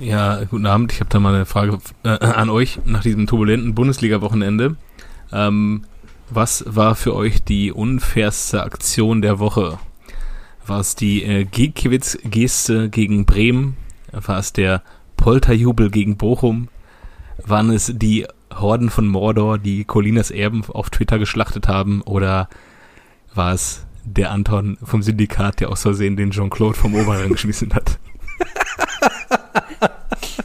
Ja, guten Abend. Ich habe da mal eine Frage äh, an euch nach diesem turbulenten Bundesliga-Wochenende. Ähm, was war für euch die unfairste Aktion der Woche? War es die äh, Giekewitz-Geste gegen Bremen? War es der Polterjubel gegen Bochum? Waren es die Horden von Mordor, die Colinas Erben auf Twitter geschlachtet haben? Oder war es der Anton vom Syndikat, der aus Versehen den Jean-Claude vom Oberrang geschmissen hat?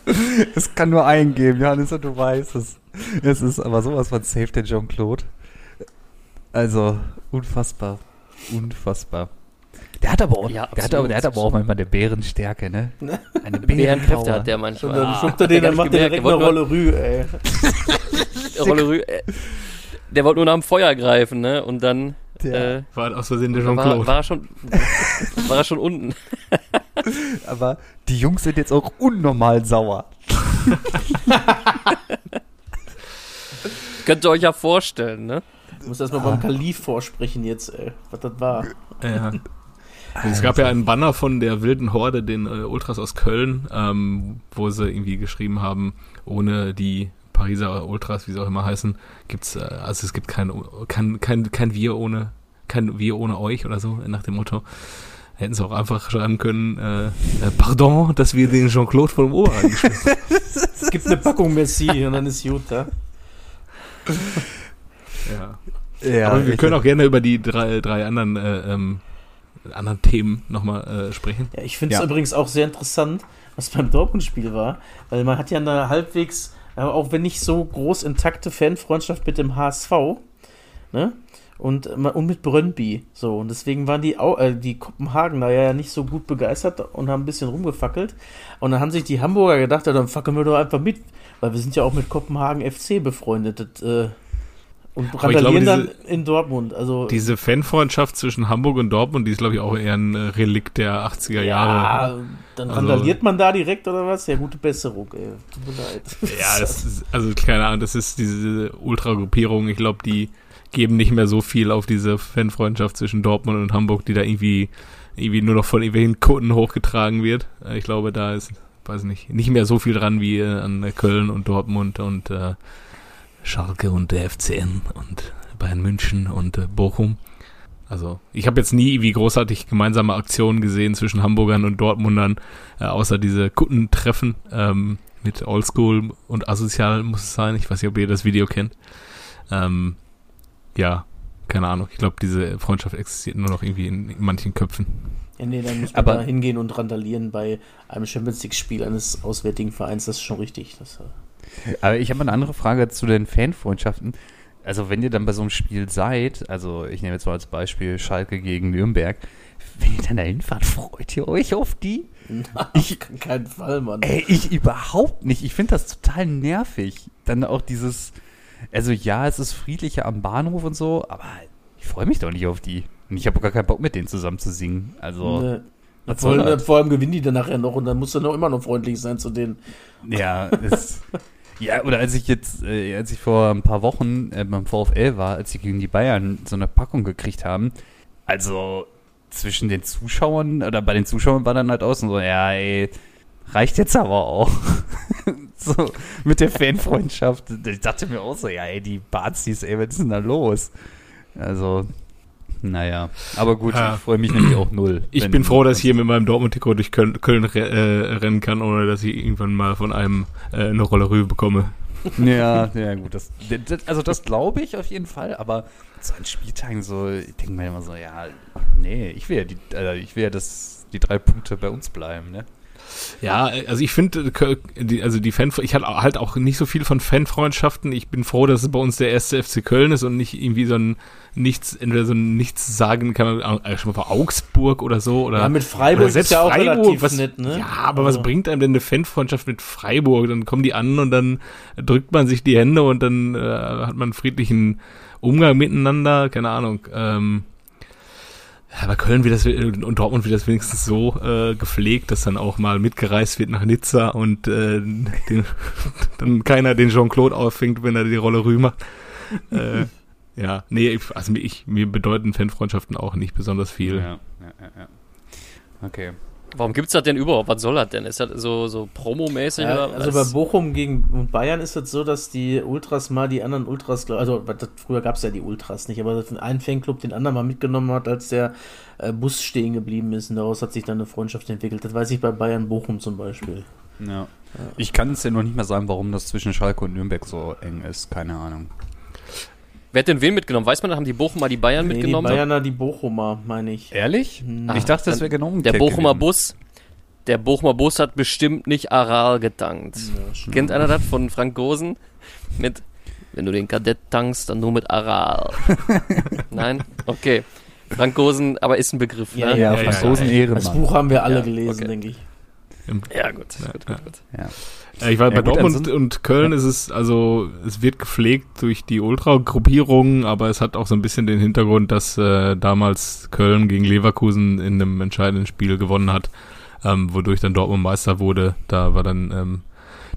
Es kann nur einen geben, Johannes, und du weißt es. Es ist aber sowas von safe der Jean-Claude. Also, unfassbar. Unfassbar. Der hat aber auch, Ja, der hat aber, der hat aber auch manchmal eine Bärenstärke, ne? Eine Bärenkräfte hat der Und manchmal. dann Ah, schubt er den, dann macht er direkt eine Rolle Rü, ey. Rolle Rü- äh, Der wollte nur nach dem Feuer greifen, ne? Und dann Der- äh, War aus Versehen der war, Jean-Claude. war, er schon, war er schon unten. Aber die Jungs sind jetzt auch unnormal sauer. Könnt ihr euch ja vorstellen, ne? Du musst erstmal beim Kalif vorsprechen jetzt, ey. Was das war. Ja. Es gab ja einen Banner von der wilden Horde, den äh, Ultras aus Köln, ähm, wo sie irgendwie geschrieben haben, ohne die Pariser Ultras, wie sie auch immer heißen, gibt's, äh, also es gibt kein, kein, kein, kein Wir ohne, kein Wir ohne euch oder so, nach dem Motto. Hätten sie auch einfach schreiben können, äh, äh, pardon, dass wir den Jean-Claude vom geschmissen haben. Es gibt eine Packung Messi und dann ist gut, ja. ja. Ja, Aber wir können auch gerne über die drei, drei anderen, äh, ähm, anderen Themen nochmal äh, sprechen. Ja, ich finde es Ja. übrigens auch sehr interessant, was beim Dortmund-Spiel war, weil man hat ja eine halbwegs, äh, auch wenn nicht so groß intakte Fanfreundschaft mit dem HSV, ne? Und, äh, und mit Brøndby, so. Und deswegen waren die, äh, die Kopenhagener ja nicht so gut begeistert und haben ein bisschen rumgefackelt. Und dann haben sich die Hamburger gedacht, ja, dann fackeln wir doch einfach mit, weil wir sind ja auch mit Kopenhagen FC befreundet. Das, äh, und glaube, randalieren dann in Dortmund. Also, Diese Fanfreundschaft zwischen Hamburg und Dortmund, die ist, glaube ich, auch eher ein äh, Relikt der 80er Jahre. Ja, dann Also- randaliert man da direkt oder was? Ja, gute Besserung, ey. Tut mir leid. Ja, ist, also keine Ahnung, das ist diese Ultra-Gruppierung. Ich glaube, die geben nicht mehr so viel auf diese Fanfreundschaft zwischen Dortmund und Hamburg, die da irgendwie, irgendwie nur noch von irgendwelchen Kunden hochgetragen wird. Äh, Ich glaube, da ist, weiß nicht, nicht mehr so viel dran wie äh, an Köln und Dortmund und äh, Schalke und der FCN und Bayern München und äh, Bochum. Also ich habe jetzt nie wie großartig gemeinsame Aktionen gesehen zwischen Hamburgern und Dortmundern, äh, außer diese Kuttentreffen ähm, mit Oldschool und Asozial muss es sein. Ich weiß nicht, ob ihr das Video kennt. Ähm, ja, keine Ahnung. Ich glaube, diese Freundschaft existiert nur noch irgendwie in manchen Köpfen. Ja, nee, dann muss man Aber- da hingehen und randalieren bei einem Champions League-Spiel eines auswärtigen Vereins. Das ist schon richtig. Das, äh, Aber ich habe eine andere Frage zu den Fanfreundschaften. Also wenn ihr dann bei so einem Spiel seid, also ich nehme jetzt mal als Beispiel Schalke gegen Nürnberg, wenn ihr dann da hinfahrt, freut ihr euch auf die? ich auf keinen Fall, Mann. Ey, ich überhaupt nicht. Ich finde das total nervig. Dann auch dieses, also ja, es ist friedlicher am Bahnhof und so, aber ich freue mich doch nicht auf die. Und ich habe gar keinen Bock mit denen zusammen zu singen. Also, Nee. was Vor das? vor allem gewinnen die dann nachher noch und dann musst du noch immer noch freundlich sein zu denen. Ja, es, ja, oder als ich jetzt, äh, als ich vor ein paar Wochen äh, beim VfL war, als sie gegen die Bayern so eine Packung gekriegt haben, also zwischen den Zuschauern oder bei den Zuschauern war dann halt außen so, ja, ey, reicht jetzt aber auch. so, mit der Fanfreundschaft. Ich dachte mir auch so, ja, ey, die Bazis, ey, was ist denn da los? Also, naja, aber gut, Ja. ich freue mich nämlich auch null. Ich bin froh, dass ich hier mit meinem Dortmund-Trikot durch Köln, Köln äh, rennen kann, ohne dass ich irgendwann mal von einem äh, eine Rolle Rübe bekomme. Ja, ja, gut. Das, das, also, das glaube ich auf jeden Fall, aber so an Spieltagen so, ich denke mir immer so, ja, nee, ich will ja, die, äh, ich will ja, dass die drei Punkte bei uns bleiben, ne? Ja, also ich finde, die, also die Fan, ich hatte halt auch nicht so viel von Fanfreundschaften. Ich bin froh, dass es bei uns der erste FC Köln ist und nicht irgendwie so ein nichts, entweder so ein nichts sagen kann äh, schon mal vor Augsburg oder so oder Ja, mit Freiburg oder ist ja auch relativ was, nett, ne? Ja, aber Also- was bringt einem denn eine Fanfreundschaft mit Freiburg? Dann kommen die an und dann drückt man sich die Hände und dann äh, hat man einen friedlichen Umgang miteinander. Keine Ahnung. Ähm, ja, bei Köln wird das und Dortmund wird das wenigstens so äh, gepflegt, dass dann auch mal mitgereist wird nach Nizza und äh, den, dann keiner den Jean-Claude auffängt, wenn er die Rolle rüber. äh, ja, nee, ich- also ich, mir bedeuten Fanfreundschaften auch nicht besonders viel. Ja, ja, ja. Okay. Warum gibt's das denn überhaupt? Was soll das denn? Ist das so, so promomäßig? Ja, oder also bei? Bochum gegen Bayern ist es so, dass die Ultras mal die anderen Ultras, also früher gab es ja die Ultras nicht, aber dass ein Fanclub den anderen mal mitgenommen hat, als der äh, Bus stehen geblieben ist und daraus hat sich dann eine Freundschaft entwickelt. Das weiß ich bei Bayern Bochum zum Beispiel. Ja. Ich kann es dir noch nicht mal sagen, warum das zwischen Schalke und Nürnberg so eng ist. Keine Ahnung. Wer hat denn wen mitgenommen? Weiß man, haben die Bochumer die Bayern Nee, die mitgenommen? Bayerner, die Bochumer, meine ich. Ehrlich? Hm. ich dachte, das wäre genau der Bochumer gewesen. Bus, der Bochumer Bus hat bestimmt nicht Aral getankt. Ja. Kennt einer das von Frank Gosen? Mit, wenn du den Kadett tankst, dann nur mit Aral. Nein? Okay. Frank Gosen, aber ist ein Begriff, Ja, ne? Ja, Ja, ja, Franzosen ja. Ehrenmann. Das Buch haben wir alle Ja, gelesen, okay. denke ich. Im, Ja, gut, Ja, gut, gut, gut. Ja. Ich war Ja, bei gut, Dortmund und Köln ist es, also es wird gepflegt durch die Ultra-Gruppierungen, aber es hat auch so ein bisschen den Hintergrund, dass äh, damals Köln gegen Leverkusen in einem entscheidenden Spiel gewonnen hat, ähm, wodurch dann Dortmund Meister wurde. Da war dann ähm,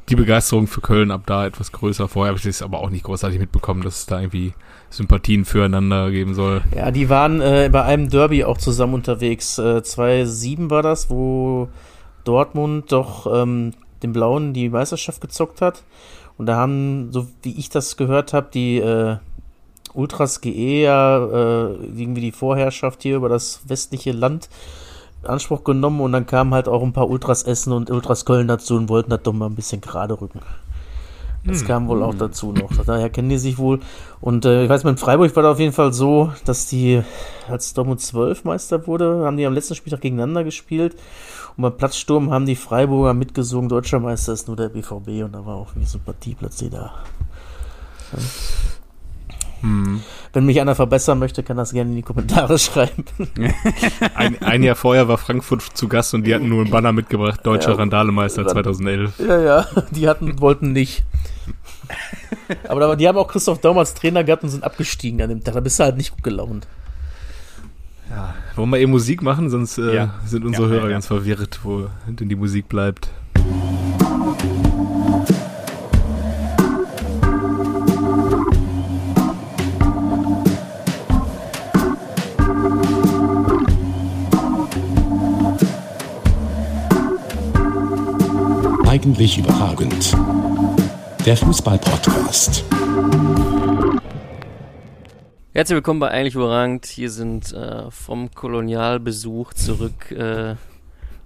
die Begeisterung für Köln ab da etwas größer. Vorher habe ich das aber auch nicht großartig mitbekommen, dass es da irgendwie Sympathien füreinander geben soll. Ja, die waren äh, bei einem Derby auch zusammen unterwegs. Äh, 2007 war das, wo Dortmund doch ähm, den Blauen die Meisterschaft gezockt hat. Und da haben, so wie ich das gehört habe, die äh, Ultras GE ja äh, irgendwie die Vorherrschaft hier über das westliche Land in Anspruch genommen und dann kamen halt auch ein paar Ultras Essen und Ultras Köln dazu und wollten das doch mal ein bisschen gerade rücken. Das Hm. kam wohl auch dazu noch. Daher kennen die sich wohl. Und äh, ich weiß, in Freiburg war da auf jeden Fall so, dass die, als Dortmund 12 Meister wurde, haben die am letzten Spieltag gegeneinander gespielt. Und beim Platzsturm haben die Freiburger mitgesungen, deutscher Meister ist nur der BVB. Und da war auch irgendwie Sympathie plötzlich da. Hm. Wenn mich einer verbessern möchte, kann das gerne in die Kommentare schreiben. Ein, ein Jahr vorher war Frankfurt zu Gast und die hatten nur einen Banner mitgebracht, Deutscher Ja. Randalemeister Ran- 2011. Ja, ja, die hatten, wollten nicht. Aber die haben auch Christoph Daum als Trainer gehabt und sind abgestiegen an dem Tag. Da bist du halt nicht gut gelaunt. Ja. Wollen wir eben Musik machen, sonst äh, Ja. sind unsere Ja, Hörer ja, ja. ganz verwirrt, wo denn die Musik bleibt. Eigentlich überragend. Der Fußball-Podcast. Herzlich willkommen bei Eigentlich Überragend. Hier sind äh, vom Kolonialbesuch zurück äh,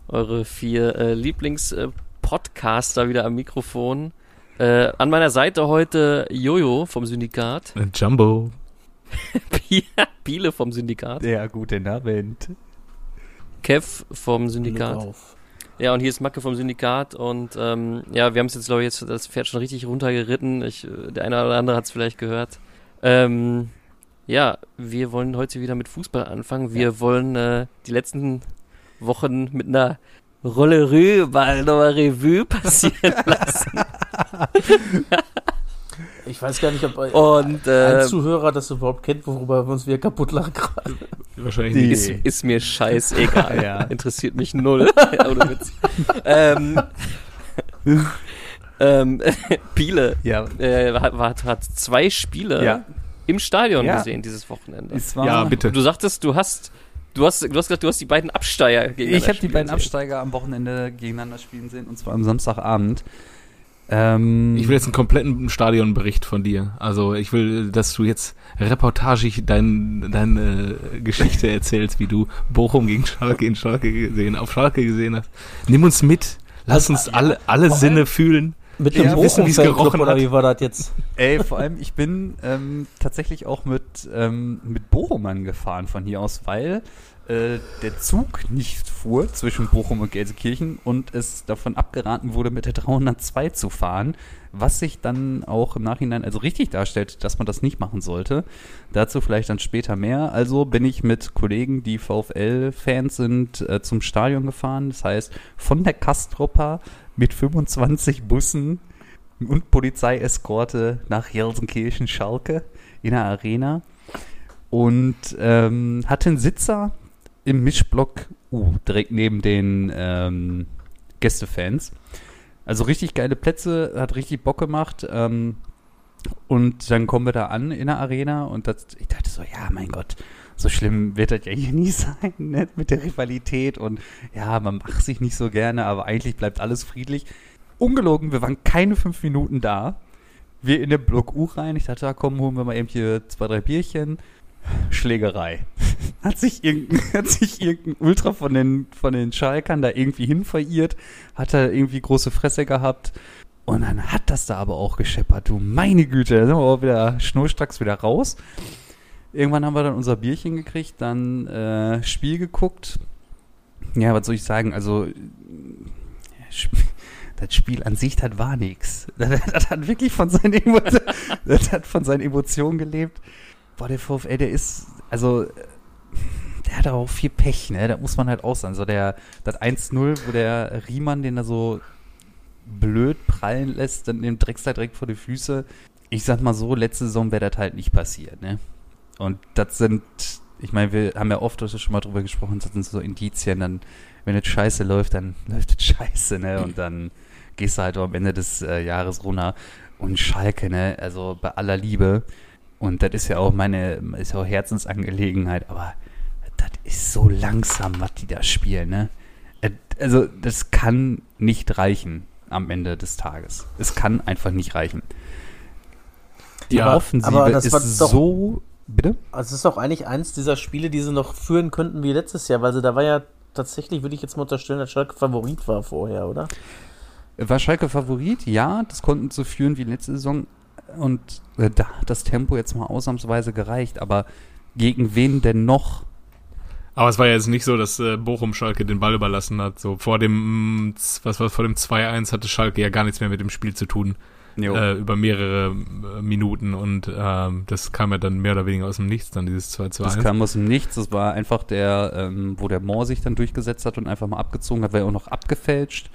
eure vier äh, Lieblings-Podcaster wieder am Mikrofon. Äh, an meiner Seite heute Jojo vom Syndikat, Äh, Jumbo. Biele vom Syndikat, Ja, guten Abend. Kev vom Syndikat. Ja, und hier ist Macke vom Syndikat und ähm, ja, wir haben es jetzt, glaube ich, jetzt das Pferd schon richtig runtergeritten. Ich, äh, der eine oder andere hat es vielleicht gehört. Ähm, ja, wir wollen heute wieder mit Fußball anfangen. Wir wollen äh, die letzten Wochen mit einer mal nochmal Revue passieren lassen. Ich weiß gar nicht, ob ein, Und ein äh, Zuhörer das überhaupt kennt, worüber wir uns wieder kaputt lachen gerade. Wahrscheinlich nicht. ist, ist mir scheißegal. Ja. Interessiert mich null. Ähm, ähm, Biele Ja, äh, hat, hat, hat zwei Spiele ja. Im Stadion Ja. gesehen dieses Wochenende. Es war, Ja, bitte. Du sagtest, du hast, du hast, du hast gesagt, du hast die beiden Absteiger gegeneinander Ich habe die beiden sehen. Absteiger am Wochenende gegeneinander spielen sehen und zwar am Samstagabend. Ähm, Ich will jetzt einen kompletten Stadionbericht von dir. Also ich will, dass du jetzt reportagig dein, deine Geschichte erzählst, wie du Bochum gegen Schalke in Schalke gesehen, auf Schalke gesehen hast. Nimm uns mit. Lass uns alle, alle Sinne fühlen. Mit Ja, dem Bochum-Fanclub, gerochen oder wie war das jetzt? Ey, vor allem, ich bin ähm, tatsächlich auch mit, ähm, mit Bochum gefahren von hier aus, weil äh, der Zug nicht fuhr zwischen Bochum und Gelsenkirchen und es davon abgeraten wurde, mit der 302 zu fahren, was sich dann auch im Nachhinein also richtig darstellt, dass man das nicht machen sollte. Dazu vielleicht dann später mehr. Also bin ich mit Kollegen, die VfL-Fans sind, äh, zum Stadion gefahren. Das heißt, von der Kastropper mit 25 Bussen und Polizeieskorte nach Gelsenkirchen-Schalke in der Arena und ähm, hatte einen Sitzer im Mischblock U, direkt neben den ähm, Gästefans. Also richtig geile Plätze, hat richtig Bock gemacht. Ähm, und dann kommen wir da an in der Arena und das, ich dachte so, ja, mein Gott, so schlimm wird das ja hier nie sein, ne? mit der Rivalität und ja, man macht sich nicht so gerne, aber eigentlich bleibt alles friedlich. Ungelogen, wir waren keine fünf Minuten da. Wir in den Block U rein. Ich dachte, komm, holen wir mal eben hier zwei, drei Bierchen. Schlägerei. Hat sich irgendein, hat sich irgendein Ultra von den, von den Schalkern da irgendwie hin verirrt, hat er irgendwie große Fresse gehabt. Und dann hat das da aber auch gescheppert, du meine Güte, da sind wir auch wieder schnurstracks wieder raus. Irgendwann haben wir dann unser Bierchen gekriegt, dann äh, Spiel geguckt. Ja, was soll ich sagen, also das Spiel an sich, das war nix. Das, das hat wirklich von seinen, das hat von seinen Emotionen gelebt. Boah, der VfL, der ist, also, der hat auch viel Pech, ne? Da muss man halt auch sagen. So der, das 1-0, wo der Riemann den da so blöd prallen lässt, dann den Drecksler direkt vor die Füße. Ich sag mal so, letzte Saison wäre das halt nicht passiert, ne? Und das sind, ich meine, wir haben ja oft schon mal drüber gesprochen, das sind so Indizien, dann, wenn es scheiße läuft, dann läuft es scheiße, ne? Und dann gehst du halt am Ende des äh, Jahres runter. Und Schalke, ne? Also bei aller Liebe, und das ist ja auch meine, ist ja auch Herzensangelegenheit, aber das ist so langsam, was die da spielen, ne? Äh, Also, das kann nicht reichen am Ende des Tages. Es kann einfach nicht reichen. Die Ja, Offensive aber das ist war doch- so. Bitte? Also es ist auch eigentlich eins dieser Spiele, die sie noch führen könnten wie letztes Jahr, weil sie da war ja tatsächlich, würde ich jetzt mal unterstellen, dass Schalke Favorit war vorher, oder? War Schalke Favorit? Ja, das konnten so führen wie letzte Saison. Und äh, da hat das Tempo jetzt mal ausnahmsweise gereicht. Aber gegen wen denn noch? Aber es war ja jetzt nicht so, dass äh, Bochum Schalke den Ball überlassen hat. So vor dem, was war vor dem 2-1 hatte Schalke ja gar nichts mehr mit dem Spiel zu tun. Äh, über mehrere äh, Minuten und ähm, das kam ja dann mehr oder weniger aus dem Nichts, dann dieses 2 zu 1. Das kam aus dem Nichts. Das war einfach der, ähm, wo der Mohr sich dann durchgesetzt hat und einfach mal abgezogen hat, war ja auch noch abgefälscht.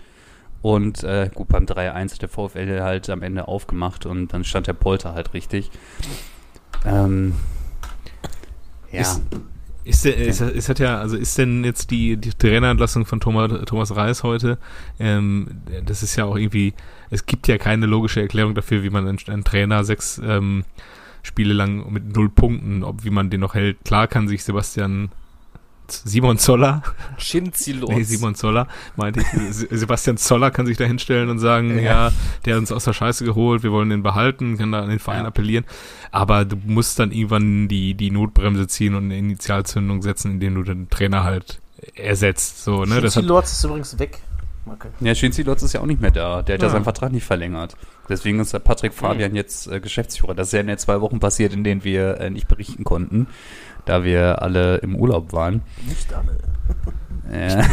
Und äh, gut, beim 3-1 hat der VfL halt am Ende aufgemacht und dann stand der Polter halt richtig. Ähm, ja, Ist- Ist, ist, ist hat ja, also ist denn jetzt die, die Trainerentlassung von Thomas, Thomas Reis heute, ähm, das ist ja auch irgendwie, es gibt ja keine logische Erklärung dafür, wie man einen, einen Trainer sechs ähm, Spiele lang mit null Punkten, ob wie man den noch hält. Klar kann sich Sebastian Simon Zoller, Schinzilos. nee, Simon Zoller, meinte ich, Se- Sebastian Zoller kann sich da hinstellen und sagen, ja. der hat uns aus der Scheiße geholt, wir wollen den behalten, kann da an den Verein Ja. appellieren. Aber du musst dann irgendwann die, die Notbremse ziehen und eine Initialzündung setzen, indem du den Trainer halt ersetzt. So, ne? Lords ist übrigens weg. Marke. Ja, Shinzi Lotz ist ja auch nicht mehr da. Der hat ja, Ja. seinen Vertrag nicht verlängert. Deswegen ist der Patrick Fabian jetzt äh, Geschäftsführer. Das ist ja in den zwei Wochen passiert, in denen wir äh, nicht berichten konnten, da wir alle im Urlaub waren. Nicht alle. Äh,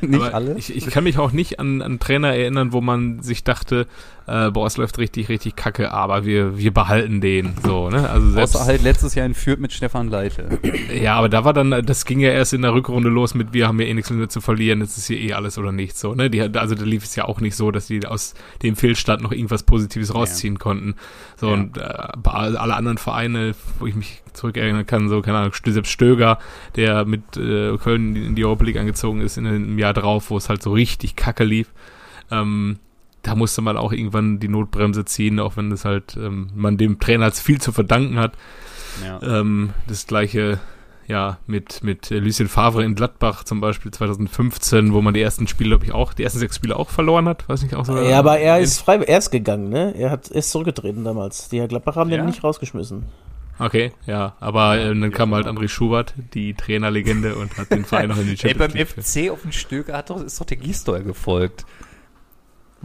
nicht aber alle? Ich, ich kann mich auch nicht an, an Trainer erinnern, wo man sich dachte, äh, boah, es läuft richtig, richtig kacke, aber wir, wir behalten den. So, ne? Also selbst, Außer halt letztes Jahr in Fürth mit Stefan Leite. Ja, aber da war dann, das ging ja erst in der Rückrunde los mit, wir haben ja eh nichts mehr zu verlieren, jetzt ist hier eh alles oder nichts so, ne? Die, also da lief es ja auch nicht so, dass die aus dem Fehlstart noch irgendwas Positives rausziehen konnten. So, Ja. und äh, alle anderen Vereine, wo ich mich zurückerinnern kann, so, keine Ahnung, selbst Stöger, der mit äh, Köln in die Europa League angezogen ist in dem Jahr drauf, wo es halt so richtig kacke lief, ähm, da musste man auch irgendwann die Notbremse ziehen, auch wenn das halt ähm, man dem Trainer als viel zu verdanken hat. Ja. Ähm, das gleiche, ja, mit, mit Lucien Favre in Gladbach zum Beispiel 2015, wo man die ersten Spiele, glaube ich, auch, die ersten sechs Spiele auch verloren hat, weiß nicht, auch so. Ja, aber er ist frei, er ist gegangen, ne? Er hat er ist zurückgetreten damals. Die Herr Gladbach haben Ja? den nicht rausgeschmissen. Okay, ja, aber äh, dann kam halt André Schubert, die Trainerlegende, und hat den Verein noch in die Ey, beim Champions League. geführt. FC auf den Stöger hat doch, ist doch der Gisdol gefolgt.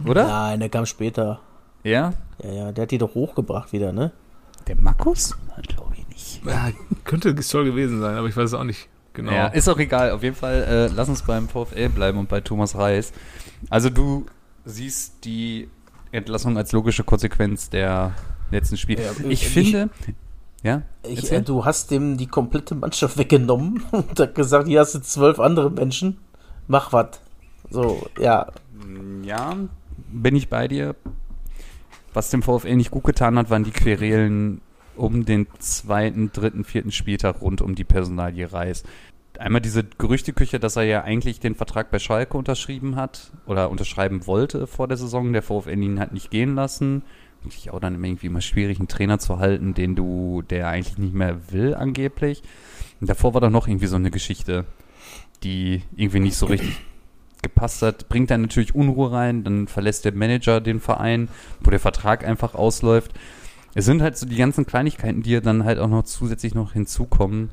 Oder? Nein, der kam später. Ja? Ja, ja, der hat die doch hochgebracht wieder, ne? Der Markus? Glaube ich nicht. Ja, könnte Gistol gewesen sein, aber ich weiß es auch nicht genau. Ja, ist auch egal. Auf jeden Fall, äh, lass uns beim VfL bleiben und bei Thomas Reis. Also du siehst die Entlassung als logische Konsequenz der letzten Spiele. Ja, ich ich- finde, ja, Ich, äh, du hast dem die komplette Mannschaft weggenommen und hat gesagt, hier hast du zwölf andere Menschen, mach was. So, ja. ja, bin ich bei dir. Was dem VfL nicht gut getan hat, waren die Querelen um den zweiten, dritten, vierten Spieltag rund um die Personalie Reis. Einmal diese Gerüchteküche, dass er ja eigentlich den Vertrag bei Schalke unterschrieben hat oder unterschreiben wollte vor der Saison. Der VfL ihn hat nicht gehen lassen. Natürlich auch dann irgendwie immer schwierig, einen Trainer zu halten, den du, der eigentlich nicht mehr will, angeblich. Und davor war doch noch irgendwie so eine Geschichte, die irgendwie nicht so richtig gepasst hat. Bringt dann natürlich Unruhe rein, dann verlässt der Manager den Verein, wo der Vertrag einfach ausläuft. Es sind halt so die ganzen Kleinigkeiten, die dann halt auch noch zusätzlich noch hinzukommen.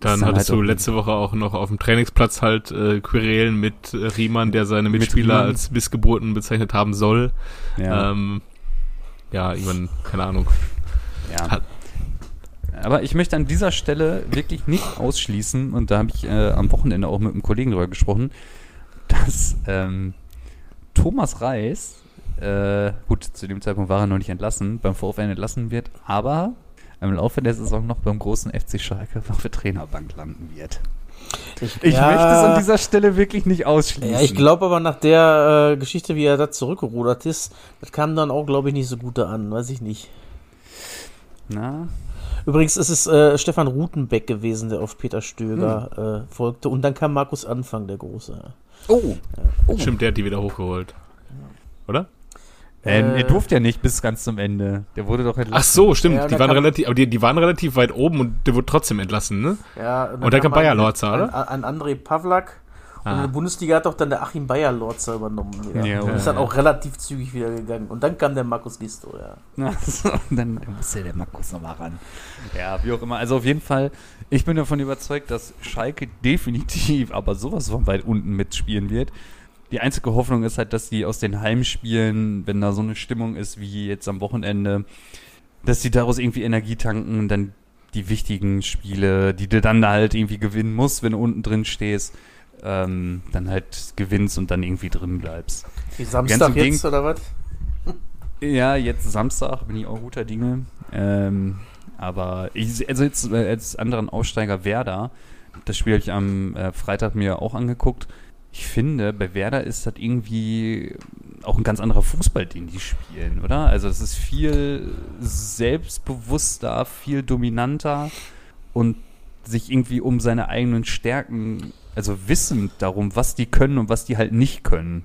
Dann dann hattest halt du letzte Woche auch noch auf dem Trainingsplatz halt äh, Querelen mit äh, Riemann, der seine Mit Mitspieler Riemann. als Missgeburten bezeichnet haben soll. Ja. Ähm, ja, ich meine, keine Ahnung. Ja. Hat- Aber ich möchte an dieser Stelle wirklich nicht ausschließen, und da habe ich äh, am Wochenende auch mit einem Kollegen drüber gesprochen, dass ähm, Thomas Reis, äh, gut, zu dem Zeitpunkt war er noch nicht entlassen, beim VfL entlassen wird, aber im Laufe der Saison noch beim großen FC Schalke auf der Trainerbank landen wird. Ich, Ich ja, möchte es an dieser Stelle wirklich nicht ausschließen. Ja, ich glaube aber nach der äh, Geschichte, wie er da zurückgerudert ist, das kam dann auch, glaube ich, nicht so gut an. Weiß ich nicht. Na, Übrigens ist es äh, Stefan Rutenbeck gewesen, der auf Peter Stöger äh, folgte. Und dann kam Markus Anfang, der Große. oh, oh. Stimmt, der hat die wieder hochgeholt. Oder? Ähm, Äh, er durfte ja nicht bis ganz zum Ende. Der wurde doch entlassen. Ach so, stimmt. Ja, die waren kam- relativ, aber die, die waren relativ weit oben und der wurde trotzdem entlassen, ne? Ja, Und dann kam Bayer Lorzer, oder? Ein, ein André Pavlak. Und in Ah. der Bundesliga hat doch dann der Achim Bayer Lorzer übernommen. Wieder. Ja, und ist dann ja. auch relativ zügig wieder gegangen. Und dann kam der Markus Gisto, ja. Ach so, dann muss ja der Markus nochmal ran. Ja, wie auch immer. Also auf jeden Fall, ich bin davon überzeugt, dass Schalke definitiv, aber sowas von weit unten mitspielen wird. Die einzige Hoffnung ist halt, dass die aus den Heimspielen, wenn da so eine Stimmung ist wie jetzt am Wochenende, dass die daraus irgendwie Energie tanken und dann die wichtigen Spiele, die du dann halt irgendwie gewinnen musst, wenn du unten drin stehst, ähm, dann halt gewinnst und dann irgendwie drin bleibst. Wie Samstag jetzt, oder was? Ja, jetzt Samstag bin ich auch guter Dinge. Ähm, aber ich, also jetzt äh, als anderen Aussteiger Werder, das Spiel habe ich am äh, Freitag mir auch angeguckt. Ich finde, bei Werder ist das irgendwie auch ein ganz anderer Fußball, den die spielen, oder? Also es ist viel selbstbewusster, viel dominanter und sich irgendwie um seine eigenen Stärken, also wissend darum, was die können und was die halt nicht können.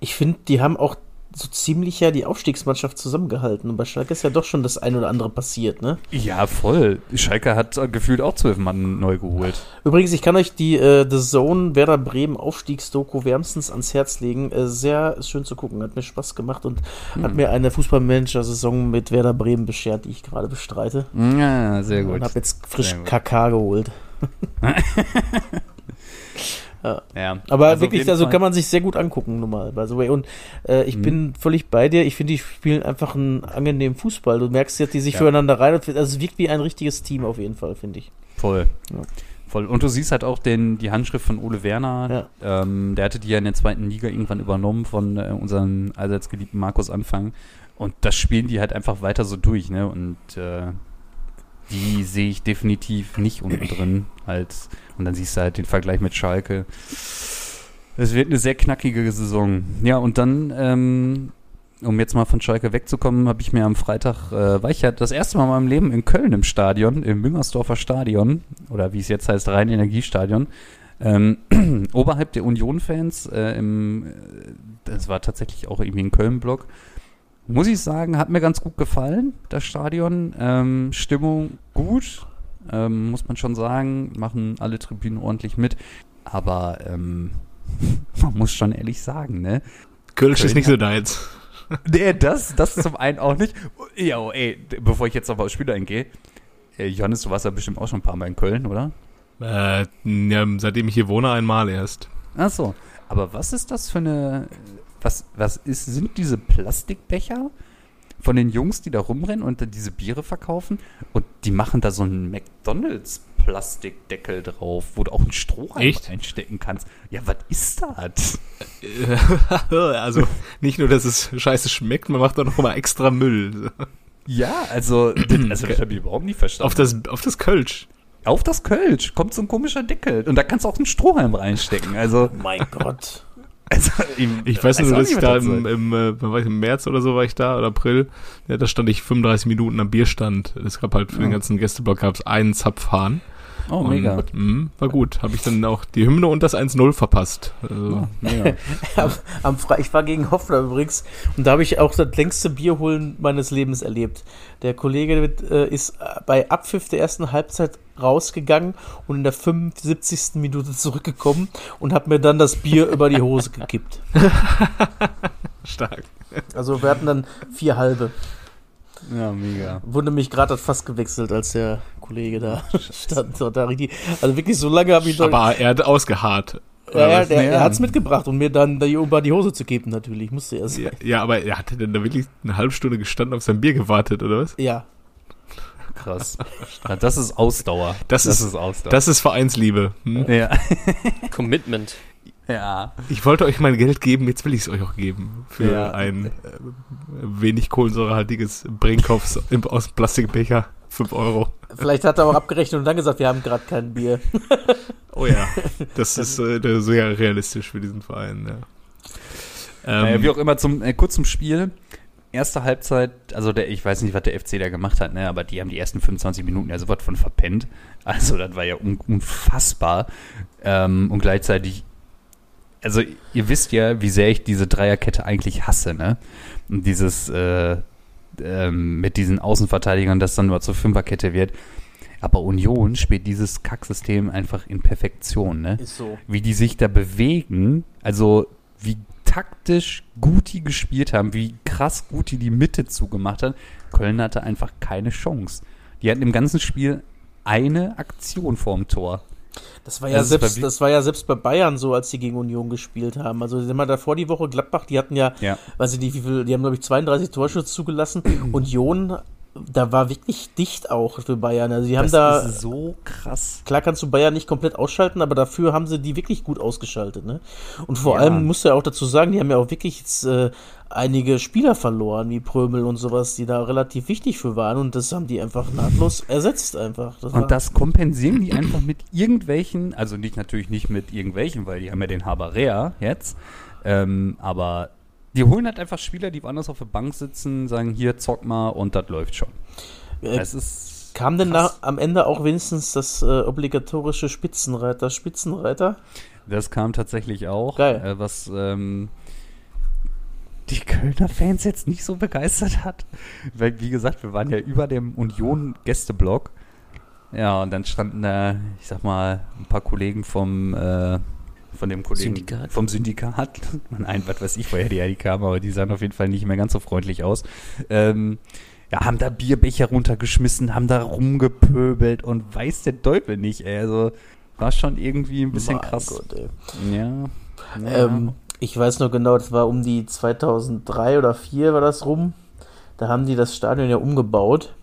Ich finde, die haben auch so ziemlich ja die Aufstiegsmannschaft zusammengehalten. Und bei Schalke ist ja doch schon das ein oder andere passiert, ne? Ja, voll. Schalke hat gefühlt auch zwölf Mann neu geholt. Übrigens, ich kann euch die äh, The Zone Werder Bremen Aufstiegsdoku wärmstens ans Herz legen. Äh, sehr schön zu gucken, hat mir Spaß gemacht und hat mir eine Fußballmanager-Saison mit Werder Bremen beschert, die ich gerade bestreite. Ja, sehr gut. Und habe jetzt frisch. KK geholt. Ja. Aber Also wirklich, also Fall- kann man sich sehr gut angucken, normal, by the way. Und äh, ich Mhm. bin völlig bei dir. Ich finde, die spielen einfach einen angenehmen Fußball. Du merkst jetzt, die sich Ja. füreinander rein. Also es wirkt wie ein richtiges Team auf jeden Fall, finde ich. Voll. Ja. Voll. Und du siehst halt auch den, die Handschrift von Ole Werner. Ähm, der hatte die ja in der zweiten Liga irgendwann übernommen von äh, unserem allseits geliebten Markus Anfang. Und das spielen die halt einfach weiter so durch, ne? Und äh, die sehe ich definitiv nicht unten drin. Halt. Und dann siehst du halt den Vergleich mit Schalke. Es wird eine sehr knackige Saison. Ja, und dann, ähm, um jetzt mal von Schalke wegzukommen, habe ich mir am Freitag, äh, war ich ja das erste Mal in meinem Leben in Köln im Stadion, im Müngersdorfer Stadion, oder wie es jetzt heißt, Rhein-Energiestadion. Ähm, oberhalb der Union-Fans, äh, äh, das war tatsächlich auch irgendwie ein Köln-Block. Muss ich sagen, hat mir ganz gut gefallen, das Stadion. Ähm, Stimmung gut, ähm, muss man schon sagen. Machen alle Tribünen ordentlich mit. Aber ähm, man muss schon ehrlich sagen, ne? Kölsch ist nicht so deins. Nee, das, das zum einen auch nicht. Ja, oh, ey, bevor ich jetzt noch mal aufs Spiel eingehe. Äh, Johannes, du warst ja bestimmt auch schon ein paar Mal in Köln, oder? Äh, ja, seitdem ich hier wohne, einmal erst. Ach so. Aber was ist das für eine. Was, was ist, sind diese Plastikbecher von den Jungs, die da rumrennen und dann diese Biere verkaufen? Und die machen da so einen McDonalds-Plastikdeckel drauf, wo du auch einen Strohhalm Echt? reinstecken kannst. Ja, was ist das? also nicht nur, dass es scheiße schmeckt, man macht auch noch mal extra Müll. Ja, also, das, also das habe ich überhaupt nicht verstanden. Auf das, auf das Kölsch. Auf das Kölsch kommt so ein komischer Deckel. Und da kannst du auch einen Strohhalm reinstecken. Also, Mein Gott. Also im- Ich weiß nur, dass ich da im, im, äh, ich, im März oder so war ich da, oder April, ja, da stand ich 35 Minuten am Bierstand. Es gab halt für den Ja. ganzen Gästeblock gab es einen Zapfhahn. Oh, Und, mega. mh, war gut. Habe ich dann auch die Hymne und das 1-0 verpasst. Also, Oh, mega. am, ich war gegen Hoffner übrigens und da habe ich auch das längste Bierholen meines Lebens erlebt. Der Kollege äh, ist bei Abpfiff der ersten Halbzeit rausgegangen und in der 75. Minute zurückgekommen und hat mir dann das Bier über die Hose gekippt. stark. Also wir hatten dann vier halbe. Ja, mega. Wurde mich gerade fast gewechselt, als der Kollege da stand. So, da richtig, also wirklich so lange habe ich noch, Aber er hat ausgeharrt. ja, ja, der, er hat's mitgebracht und mir dann die über die Hose zu kippen natürlich, musste er ja, ja, aber er hatte dann da wirklich eine halbe Stunde gestanden auf sein Bier gewartet, oder was? Ja. Krass. Ja, das ist Ausdauer. Das ist- Ausdauer. Das ist Vereinsliebe. Hm? ja. Commitment. ja. Ich wollte euch mein Geld geben, jetzt will ich es euch auch geben. Für Ja. ein äh, wenig kohlensäurehaltiges Brinkhoffs im, aus dem Plastikbecher. 5 Euro. Vielleicht hat er auch abgerechnet und dann gesagt, wir haben gerade kein Bier. Oh ja. Das ist äh, sehr realistisch für diesen Verein, ja. Ähm, Naja, wie auch immer, zum, äh, kurz zum Spiel. Erste Halbzeit, also der, ich weiß nicht, was der FC da gemacht hat, ne, aber die haben die ersten 25 Minuten ja sowas von verpennt. Also das war ja un unfassbar. Ähm, und gleichzeitig, also ihr wisst ja, wie sehr ich diese Dreierkette eigentlich hasse, ne? Und dieses äh, ähm, mit diesen Außenverteidigern, das dann nur zur Fünferkette wird. Aber Union spielt dieses Kacksystem einfach in Perfektion, ne? Ist so. wie die sich da bewegen, also wie taktisch gut die gespielt haben, wie krass gut die die Mitte zugemacht hat. Köln hatte einfach keine Chance. Die hatten im ganzen Spiel eine Aktion vorm Tor. Das war ja Das ist selbst, bei- das war ja selbst bei Bayern so, als die gegen Union gespielt haben. Also immer davor die Woche Gladbach, die hatten ja, Ja. weiß ich nicht, wie viel, die haben glaube ich 32 Torschüsse zugelassen. Union, da war wirklich dicht auch für Bayern. Also die haben Das da, ist so krass. klar kannst du Bayern nicht komplett ausschalten, aber dafür haben sie die wirklich gut ausgeschaltet. Ne? Und vor Ja. allem musst du ja auch dazu sagen, die haben ja auch wirklich jetzt äh, einige Spieler verloren, wie Prömel und sowas, die da relativ wichtig für waren und das haben die einfach nahtlos ersetzt einfach. Das Und das kompensieren die einfach mit irgendwelchen, also nicht natürlich nicht mit irgendwelchen, weil die haben ja den Haberea jetzt, ähm, aber die holen halt einfach Spieler, die woanders auf der Bank sitzen, sagen hier zock mal und das läuft schon. Äh, Es ist Kam denn da am Ende auch wenigstens das äh, obligatorische Spitzenreiter, Spitzenreiter? Das kam tatsächlich auch, Geil. Äh, was ähm, die Kölner Fans jetzt nicht so begeistert hat. Weil, wie gesagt, wir waren ja über dem Union-Gästeblock. Ja, und dann standen da, ich sag mal, ein paar Kollegen vom, äh, von dem Kollegen Syndikat. vom Syndikat. Nein, was weiß ich, woher die, die kamen, aber die sahen auf jeden Fall nicht mehr ganz so freundlich aus. Ähm, ja, haben da Bierbecher runtergeschmissen, haben da rumgepöbelt und weiß der Teufel nicht, ey. Also war schon irgendwie ein bisschen Mein krass. Gott, ey. Ja. ja. Ähm, ich weiß noch genau, das war um die 2003 oder 2004 war das rum. Da haben die das Stadion ja umgebaut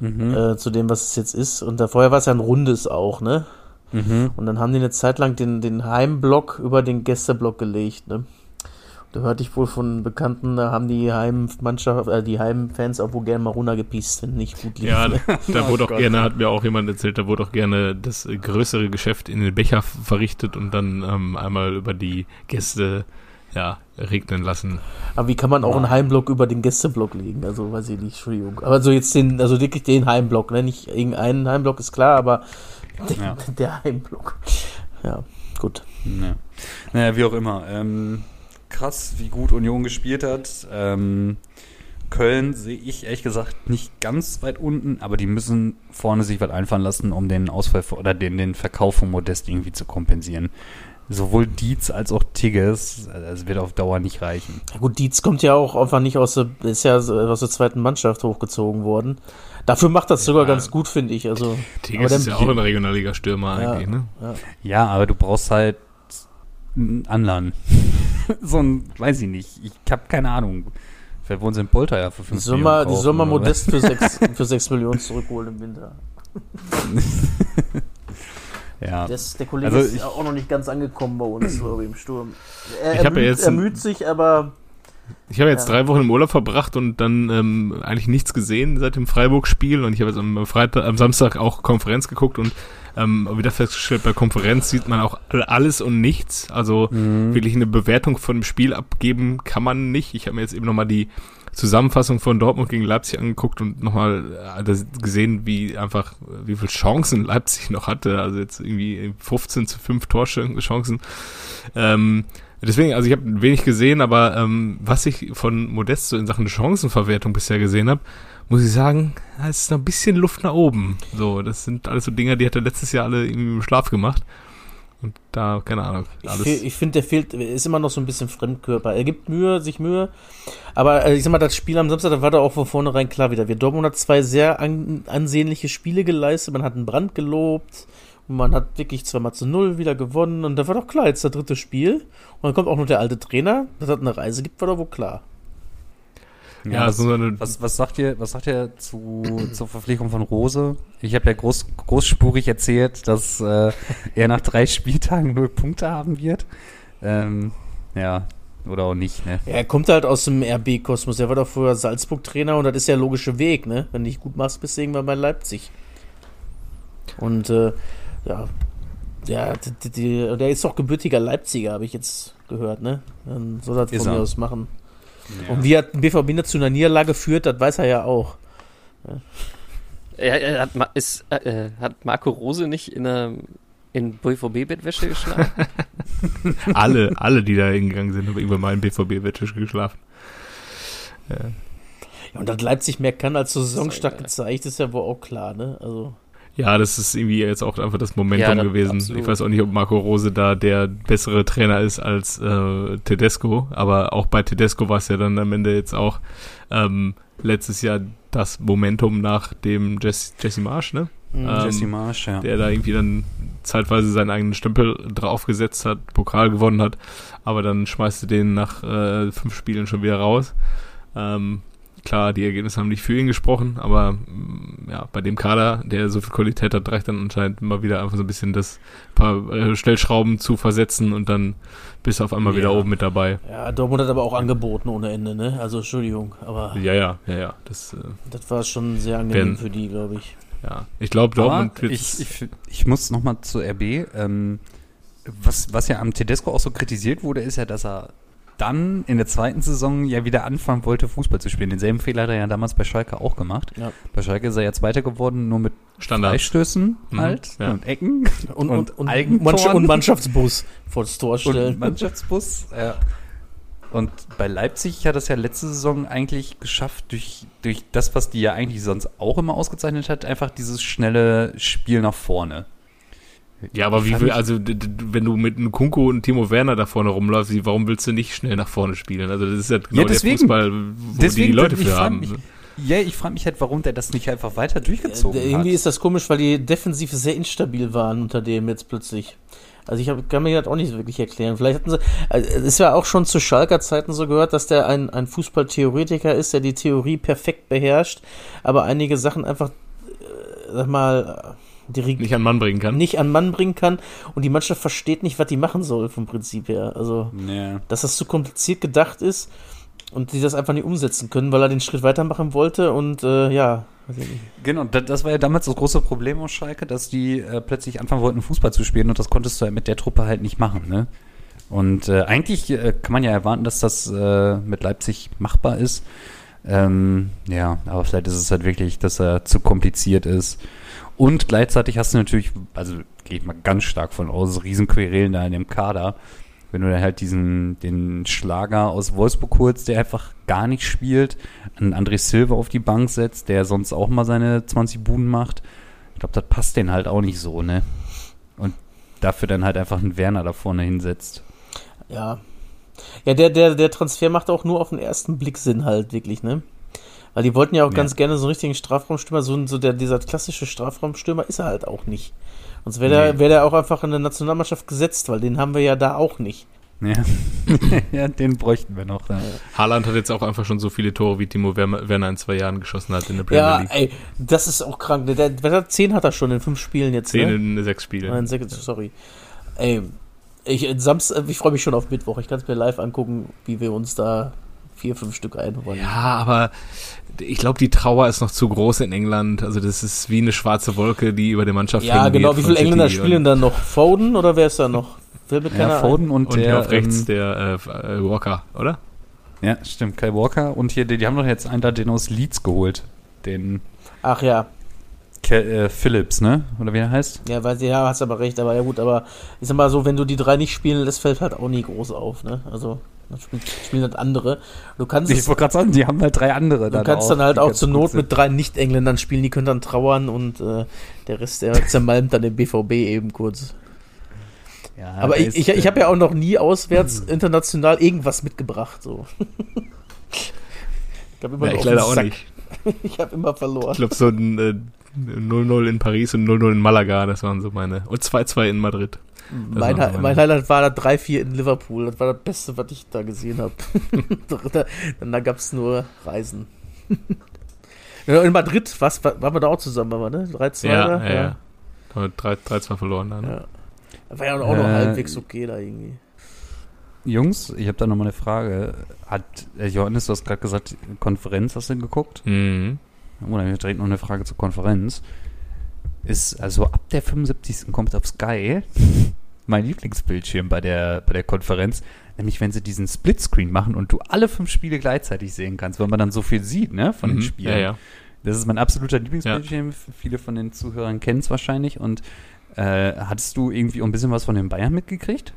mhm. äh, zu dem, was es jetzt ist. Und da vorher war es ja ein rundes auch, ne? Mhm. Und dann haben die eine Zeit lang den, den Heimblock über den Gästeblock gelegt, ne? Da hörte ich wohl von Bekannten, da haben die Heimmannschaft, äh, die Heimfans auch wohl gerne mal runtergepiest, wenn nicht gut lief. Ja, ne? da, da Oh wurde auch Gott. gerne, hat mir auch jemand erzählt, da wurde auch gerne das größere Geschäft in den Becher verrichtet und dann ähm, einmal über die Gäste ja, regnen lassen. Aber wie kann man auch einen Heimblock über den Gästeblock legen? Also weiß ich nicht, Entschuldigung. Aber so jetzt den, also wirklich den Heimblock, ne? Nicht irgendeinen Heimblock ist klar, aber Ja. der Heimblock. Ja, gut. Ja. Naja, wie auch immer. Ähm, krass, wie gut Union gespielt hat. Ähm, Köln sehe ich ehrlich gesagt nicht ganz weit unten, aber die müssen vorne sich was einfallen lassen, um den Ausfall oder den, den Verkauf von Modest irgendwie zu kompensieren. Sowohl Dietz als auch Tigges, also es wird auf Dauer nicht reichen. Ja, gut, Dietz kommt ja auch einfach nicht aus der, ist ja aus der zweiten Mannschaft hochgezogen worden. Dafür macht das sogar Ja. ganz gut, finde ich. Also, Tigges Aber ist ja auch ein Regionalliga-Stürmer Ja. eigentlich, ne? Ja, aber du brauchst halt einen anderen. so ein, weiß ich nicht, ich habe keine Ahnung. Vielleicht wurden sie in Polter ja für die 5 soll mal, die soll mal kaufen, oder Modest für 6 für sechs Millionen zurückholen im Winter. Ja. Das, der Kollege Also ist ich- auch noch nicht ganz angekommen bei uns, glaube ich, im Sturm. Er, Ich er, hab ja müht, jetzt er müht sich, aber Ich habe jetzt Ja. drei Wochen im Urlaub verbracht und dann ähm, eigentlich nichts gesehen seit dem Freiburg-Spiel und ich habe jetzt am Freitag, am Samstag auch Konferenz geguckt und ähm, wieder festgestellt, bei Konferenz sieht man auch all- alles und nichts. Also wirklich eine Bewertung von dem Spiel abgeben kann man nicht. Ich habe mir jetzt eben nochmal die Zusammenfassung von Dortmund gegen Leipzig angeguckt und nochmal äh, gesehen, wie einfach, wie viele Chancen Leipzig noch hatte. Also jetzt irgendwie 15 zu 5 Torchancen. Ähm, deswegen, also ich habe wenig gesehen, aber ähm, was ich von Modesto in Sachen Chancenverwertung bisher gesehen habe, muss ich sagen, da ist noch ein bisschen Luft nach oben. So, das sind alles so Dinger, die hat er letztes Jahr alle irgendwie im Schlaf gemacht. Und da, keine Ahnung, Ich, alles. fe- ich finde, der fehlt, ist immer noch so ein bisschen Fremdkörper. Er gibt Mühe, sich Mühe. Aber äh, ich sag mal, das Spiel am Samstag, da war da auch von vornherein klar wieder. Wir Dortmund hat zwei sehr an, ansehnliche Spiele geleistet. Man hat einen Brand gelobt. Und man hat wirklich zweimal zu null wieder gewonnen. Und da war doch klar, jetzt das dritte Spiel. Und dann kommt auch noch der alte Trainer. Dass das eine Reise gibt, war doch wohl klar. Ja, was, so eine, was, was sagt ihr, was sagt ihr zu, zur Verpflichtung von Rose? Ich habe ja groß, großspurig erzählt, dass äh, er nach drei Spieltagen null Punkte haben wird. Ähm, ja, oder auch nicht, ne? Ja, er kommt halt aus dem RB-Kosmos. Er war doch vorher Salzburg-Trainer und das ist ja der logische Weg, ne? Wenn du dich gut machst, bist du irgendwann bei Leipzig. Und, äh, ja, ja, die, die, der ist doch gebürtiger Leipziger, habe ich jetzt gehört, ne? Dann soll er das Ist von mir er. aus machen. Und wie hat ein BVB zu einer Niederlage führt, das weiß er ja auch. Er, er hat, ist, äh, hat Marco Rose nicht in einer in BVB-Bettwäsche geschlafen? alle, alle, die da hingegangen sind, haben irgendwann mal in BVB-Wettisch geschlafen. Ja. Ja, und dass Leipzig mehr kann als zur Saisonstart geil. gezeigt, ist ja wohl auch klar, ne? Also, Ja, das ist irgendwie jetzt auch einfach das Momentum Ja, das- gewesen. absolut. Ich weiß auch nicht, ob Marco Rose da der bessere Trainer ist als äh, Tedesco, aber auch bei Tedesco war es ja dann am Ende jetzt auch ähm, letztes Jahr das Momentum nach dem Jesse, Jesse Marsch, ne? mh. Ähm, Jesse Marsch, ja. der da irgendwie dann zeitweise seinen eigenen Stempel draufgesetzt hat, Pokal gewonnen hat, aber dann schmeißt du den nach äh, fünf Spielen schon wieder raus. Ähm, klar, die Ergebnisse haben nicht für ihn gesprochen, aber mm, ja, bei dem Kader, der so viel Qualität hat, reicht dann anscheinend immer wieder einfach so ein bisschen das paar äh, Stellschrauben zu versetzen und dann bist du auf einmal wieder Ja. oben mit dabei. ja, Dortmund hat aber auch angeboten ohne Ende, ne? Also, Entschuldigung, aber Ja, ja, ja, ja. Das, äh, das war schon sehr angenehm Wenn- für die, glaube ich. ja. Ich glaube, Dortmund wird ich, ich, ich muss nochmal zu RB. Ähm, was, was ja am Tedesco auch so kritisiert wurde, ist ja, dass er dann in der zweiten Saison ja wieder anfangen wollte, Fußball zu spielen. Denselben Fehler hat er ja damals bei Schalke auch gemacht. Ja. Bei Schalke ist er ja Zweiter geworden, nur mit Standard. Freistößen Mhm, halt ja. und Ecken Und, und, und, Eigentoren. Und Mannschaftsbus vor das Tor und stellen. Mannschaftsbus. Ja. Und bei Leipzig hat es ja letzte Saison eigentlich geschafft, durch, durch das, was die ja eigentlich sonst auch immer ausgezeichnet hat, einfach dieses schnelle Spiel nach vorne. Ja, aber wie will, also wenn du mit einem Kunko und Timo Werner da vorne rumläufst, warum willst du nicht schnell nach vorne spielen? Also das ist ja genau Ja, deswegen. der Fußball, wo Deswegen, die Leute ich für haben. mich- Ja, ich frage mich halt, warum der das nicht einfach weiter durchgezogen Äh, Irgendwie hat. ist das komisch, weil die defensiv sehr instabil waren unter dem jetzt plötzlich. Also ich hab, kann mir das auch nicht wirklich erklären. Vielleicht hatten sie, also es ist ja auch schon zu Schalker Zeiten so gehört, dass der ein, ein Fußballtheoretiker ist, der die Theorie perfekt beherrscht, aber einige Sachen einfach, äh, sag mal, die Reg- nicht an Mann bringen kann. nicht an Mann bringen kann und die Mannschaft versteht nicht, was die machen soll vom Prinzip her. Also, Ja. dass das zu kompliziert gedacht ist und die das einfach nicht umsetzen können, weil er den Schritt weitermachen wollte und äh, ja. Genau, da- das war ja damals das große Problem aus Schalke, dass die äh, plötzlich anfangen wollten, Fußball zu spielen und das konntest du halt mit der Truppe halt nicht machen, ne? Und äh, eigentlich äh, kann man ja erwarten, dass das äh, mit Leipzig machbar ist. Ähm, ja, aber vielleicht ist es halt wirklich, dass er zu kompliziert ist. Und gleichzeitig hast du natürlich, also gehe ich mal ganz stark von aus, Riesenquerelen da in dem Kader. Wenn du dann halt diesen, den Schlager aus Wolfsburg holst, der einfach gar nicht spielt, einen André Silva auf die Bank setzt, der sonst auch mal seine 20 Buden macht. Ich glaube, das passt denen halt auch nicht so, ne? Und dafür dann halt einfach einen Werner da vorne hinsetzt. Ja. Ja, der, der, der Transfer macht auch nur auf den ersten Blick Sinn halt, wirklich, ne? Weil die wollten ja auch Ja. ganz gerne so einen richtigen Strafraumstürmer, so, so der, dieser klassische Strafraumstürmer ist er halt auch nicht. Sonst wäre der, Nee. wär der auch einfach in der Nationalmannschaft gesetzt, weil den haben wir ja da auch nicht. Ja, ja den bräuchten wir noch. Ja. Haaland hat jetzt auch einfach schon so viele Tore, wie Timo Werner in zwei Jahren geschossen hat in der Premier Ja, League. ey, das ist auch krank. Der, der, der, zehn hat er schon in fünf Spielen jetzt, Zehn ne? in sechs Spielen. Nein, sechs, sorry. Ey, ich, Samstag, ich freue mich schon auf Mittwoch. Ich kann es mir live angucken, wie wir uns da vier, fünf Stück einräumen. Ja, aber ich glaube, die Trauer ist noch zu groß in England. Also das ist wie eine schwarze Wolke, die über der Mannschaft Ja, hängen genau. wird Wie viele Engländer City spielen dann noch? Foden oder wer ist da noch? Mir Ja. Foden und, Und der hier auf rechts ähm, der äh, äh, Walker, oder? Ja, stimmt, Kai Walker. Und hier, die, die haben doch jetzt einen da, den aus Leeds geholt. Den Ach ja, Ke äh, Phillips, ne? Oder wie er heißt? ja, weiß ich, ja, hast aber recht, aber ja gut, aber ich sag mal so, wenn du die drei nicht spielen lässt, fällt halt auch nie groß auf, ne? Also, dann spielen, spielen halt andere. Du kannst Ich wollte gerade sagen, die haben halt drei andere. du kannst dann halt auch zur Not sind. mit drei Nicht-Engländern spielen, die können dann trauern und äh, der Rest, der zermalmt dann den BVB eben kurz. Ja, Aber ich, ich, ich äh, habe ja auch noch nie auswärts international irgendwas mitgebracht, so. ich habe immer Ja, noch ich leider auch nicht. Ich habe immer verloren. Ich glaube so ein äh, 0-0 in Paris und 0-0 in Malaga, das waren so meine. Und 2-2 in Madrid. Mein, mein Highlight war da 3-4 in Liverpool. Das war das Beste, was ich da gesehen habe. da, dann da gab es nur Reisen. Ja, in Madrid, was, war- waren wir da auch zusammen, waren wir, ne? 3-2 Ja, da? ja, ja. Wir 3-2 verloren dann. Ja. Das war ja auch noch Äh, halbwegs okay da irgendwie. Jungs, ich habe da nochmal eine Frage. Hat äh, Johannes, du hast gerade gesagt, Konferenz hast du geguckt? Mhm. Oh, dann habe ich direkt noch eine Frage zur Konferenz. Ist also ab der 75. kommt auf Sky mein Lieblingsbildschirm bei der, bei der Konferenz. Nämlich, wenn sie diesen Splitscreen machen und du alle fünf Spiele gleichzeitig sehen kannst, weil man dann so viel sieht, ne, von den Mhm. Spielen. Ja, ja. Das ist mein absoluter Lieblingsbildschirm. Viele von den Zuhörern kennen es wahrscheinlich. Und äh, hattest du irgendwie ein bisschen was von den Bayern mitgekriegt?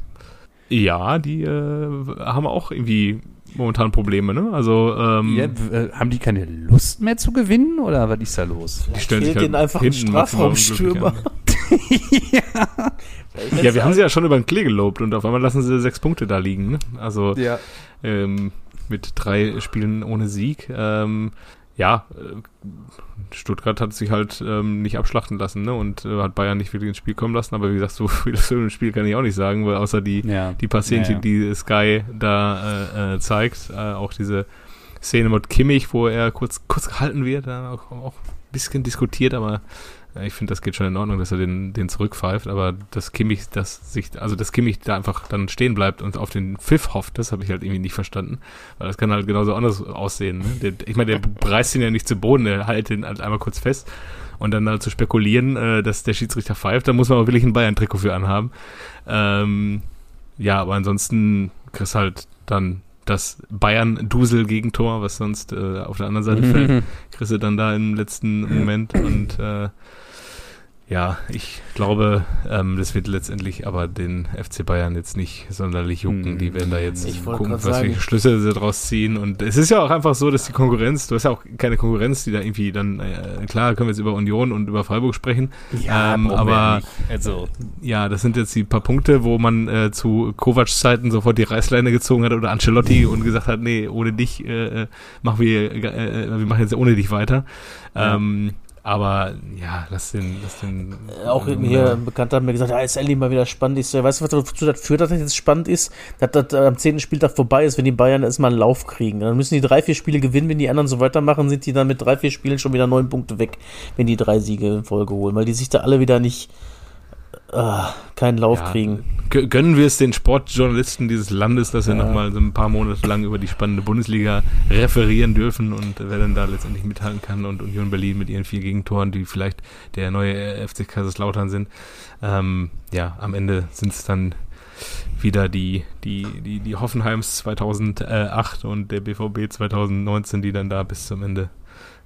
Ja, die äh, haben auch irgendwie momentan Probleme, ne? Also, ähm, Ja, äh, haben die keine Lust mehr zu gewinnen oder was ist da los? die stellen sich Fehlt halt einfach ein hinten maximal Strafraumstürmer. an. Ja, wir haben sie ja schon über den Klee gelobt und auf einmal lassen sie sechs Punkte da liegen, ne? Also, Ja. ähm, mit drei Spielen ohne Sieg. Ähm, ja, äh, Stuttgart hat sich halt ähm, nicht abschlachten lassen ne? und äh, hat Bayern nicht wirklich ins Spiel kommen lassen. Aber wie gesagt, so viel zu dem Spiel kann ich auch nicht sagen, weil außer die, Ja. die paar Szenen, Ja, ja. die Sky da äh, äh, zeigt, äh, auch diese Szene mit Kimmich, wo er kurz, kurz gehalten wird, da auch, auch ein bisschen diskutiert, aber äh, ich finde, das geht schon in Ordnung, dass er den, den zurückpfeift, aber dass Kimmich, dass sich, also dass Kimmich da einfach dann stehen bleibt und auf den Pfiff hofft, das habe ich halt irgendwie nicht verstanden, weil das kann halt genauso anders aussehen. Ne? Der, ich meine, der reißt ihn ja nicht zu Boden, der hält ihn halt einmal kurz fest und dann halt zu spekulieren, äh, dass der Schiedsrichter pfeift, da muss man aber wirklich ein Bayern-Trikot für anhaben. Ähm, ja, aber ansonsten kriegst halt dann das Bayern-Dusel-Gegentor, was sonst äh, auf der anderen Seite fällt, kriegst du dann da im letzten Moment und äh, ja, ich glaube, ähm, das wird letztendlich aber den FC Bayern jetzt nicht sonderlich jucken. Hm. Die werden da jetzt gucken, was sagen. welche Schlüsse sie draus ziehen. Und es ist ja auch einfach so, dass die Konkurrenz, du hast ja auch keine Konkurrenz, die da irgendwie dann, äh, klar, können wir jetzt über Union und über Freiburg sprechen. Ähm, brauchen wir aber ja also ja, das sind jetzt die paar Punkte, wo man äh, zu Kovacs Zeiten sofort die Reißleine gezogen hat oder Ancelotti und gesagt hat, nee, ohne dich äh, äh, machen wir, äh, äh, wir machen jetzt ohne dich weiter. Ja. Ähm, aber ja, lass den, lass den. Äh, Auch hier ein Bekannter hat mir gesagt, ja, ist endlich mal wieder spannend. Ich so, weißt du, was dazu das führt, dass das jetzt spannend ist? Dass das äh, am 10. Spieltag vorbei ist, wenn die Bayern erstmal einen Lauf kriegen. Dann müssen die drei, vier Spiele gewinnen. Wenn die anderen so weitermachen, sind die dann mit drei, vier Spielen schon wieder neun Punkte weg, wenn die drei Siege in Folge holen. Weil die sich da alle wieder nicht äh, keinen Lauf Ja, kriegen. Gö- Gönnen wir es den Sportjournalisten dieses Landes, dass wir Ja. nochmal so ein paar Monate lang über die spannende Bundesliga referieren dürfen und wer dann da letztendlich mithalten kann und Union Berlin mit ihren vier Gegentoren, die vielleicht der neue FC Kaiserslautern sind. Ähm, ja, am Ende sind es dann wieder die, die, die, die Hoffenheims 2008 und der BVB 2019, die dann da bis zum Ende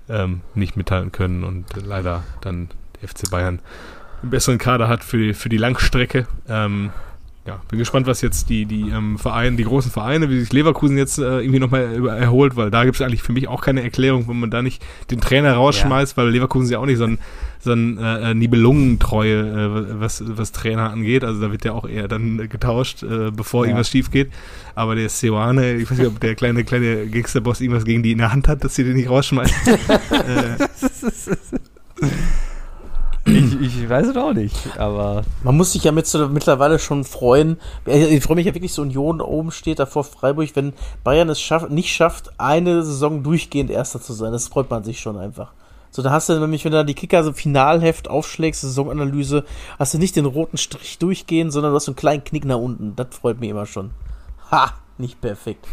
ähm, nicht mithalten können und leider dann FC Bayern einen besseren Kader hat für die, für die Langstrecke. Ähm, ja, bin gespannt, was jetzt die, die ähm, Vereine, die großen Vereine, wie sich Leverkusen jetzt äh, irgendwie nochmal erholt, weil da gibt es eigentlich für mich auch keine Erklärung, wenn man da nicht den Trainer rausschmeißt, weil Leverkusen ist ja auch nicht so ein, so ein äh, Nibelungentreue, äh, was, was Trainer angeht. Also da wird ja auch eher dann äh, getauscht, äh, bevor Ja. irgendwas schief geht. Aber der Seoane, ich weiß nicht, ob der kleine, kleine Gangsterboss irgendwas gegen die in der Hand hat, dass sie den nicht rausschmeißen. äh, ich, weiß es auch nicht, aber Man muss sich ja mit, so- mittlerweile schon freuen. Also Ich freue mich ja wirklich, so Union oben steht da vor Freiburg, wenn Bayern es schafft, nicht schafft, eine Saison durchgehend Erster zu sein. Das freut man sich schon einfach. So, da hast du nämlich, wenn du da die Kicker so Finalheft aufschlägst, Saisonanalyse, hast du nicht den roten Strich durchgehen, sondern du hast so einen kleinen Knick nach unten. Das freut mich immer schon. Ha! Nicht perfekt.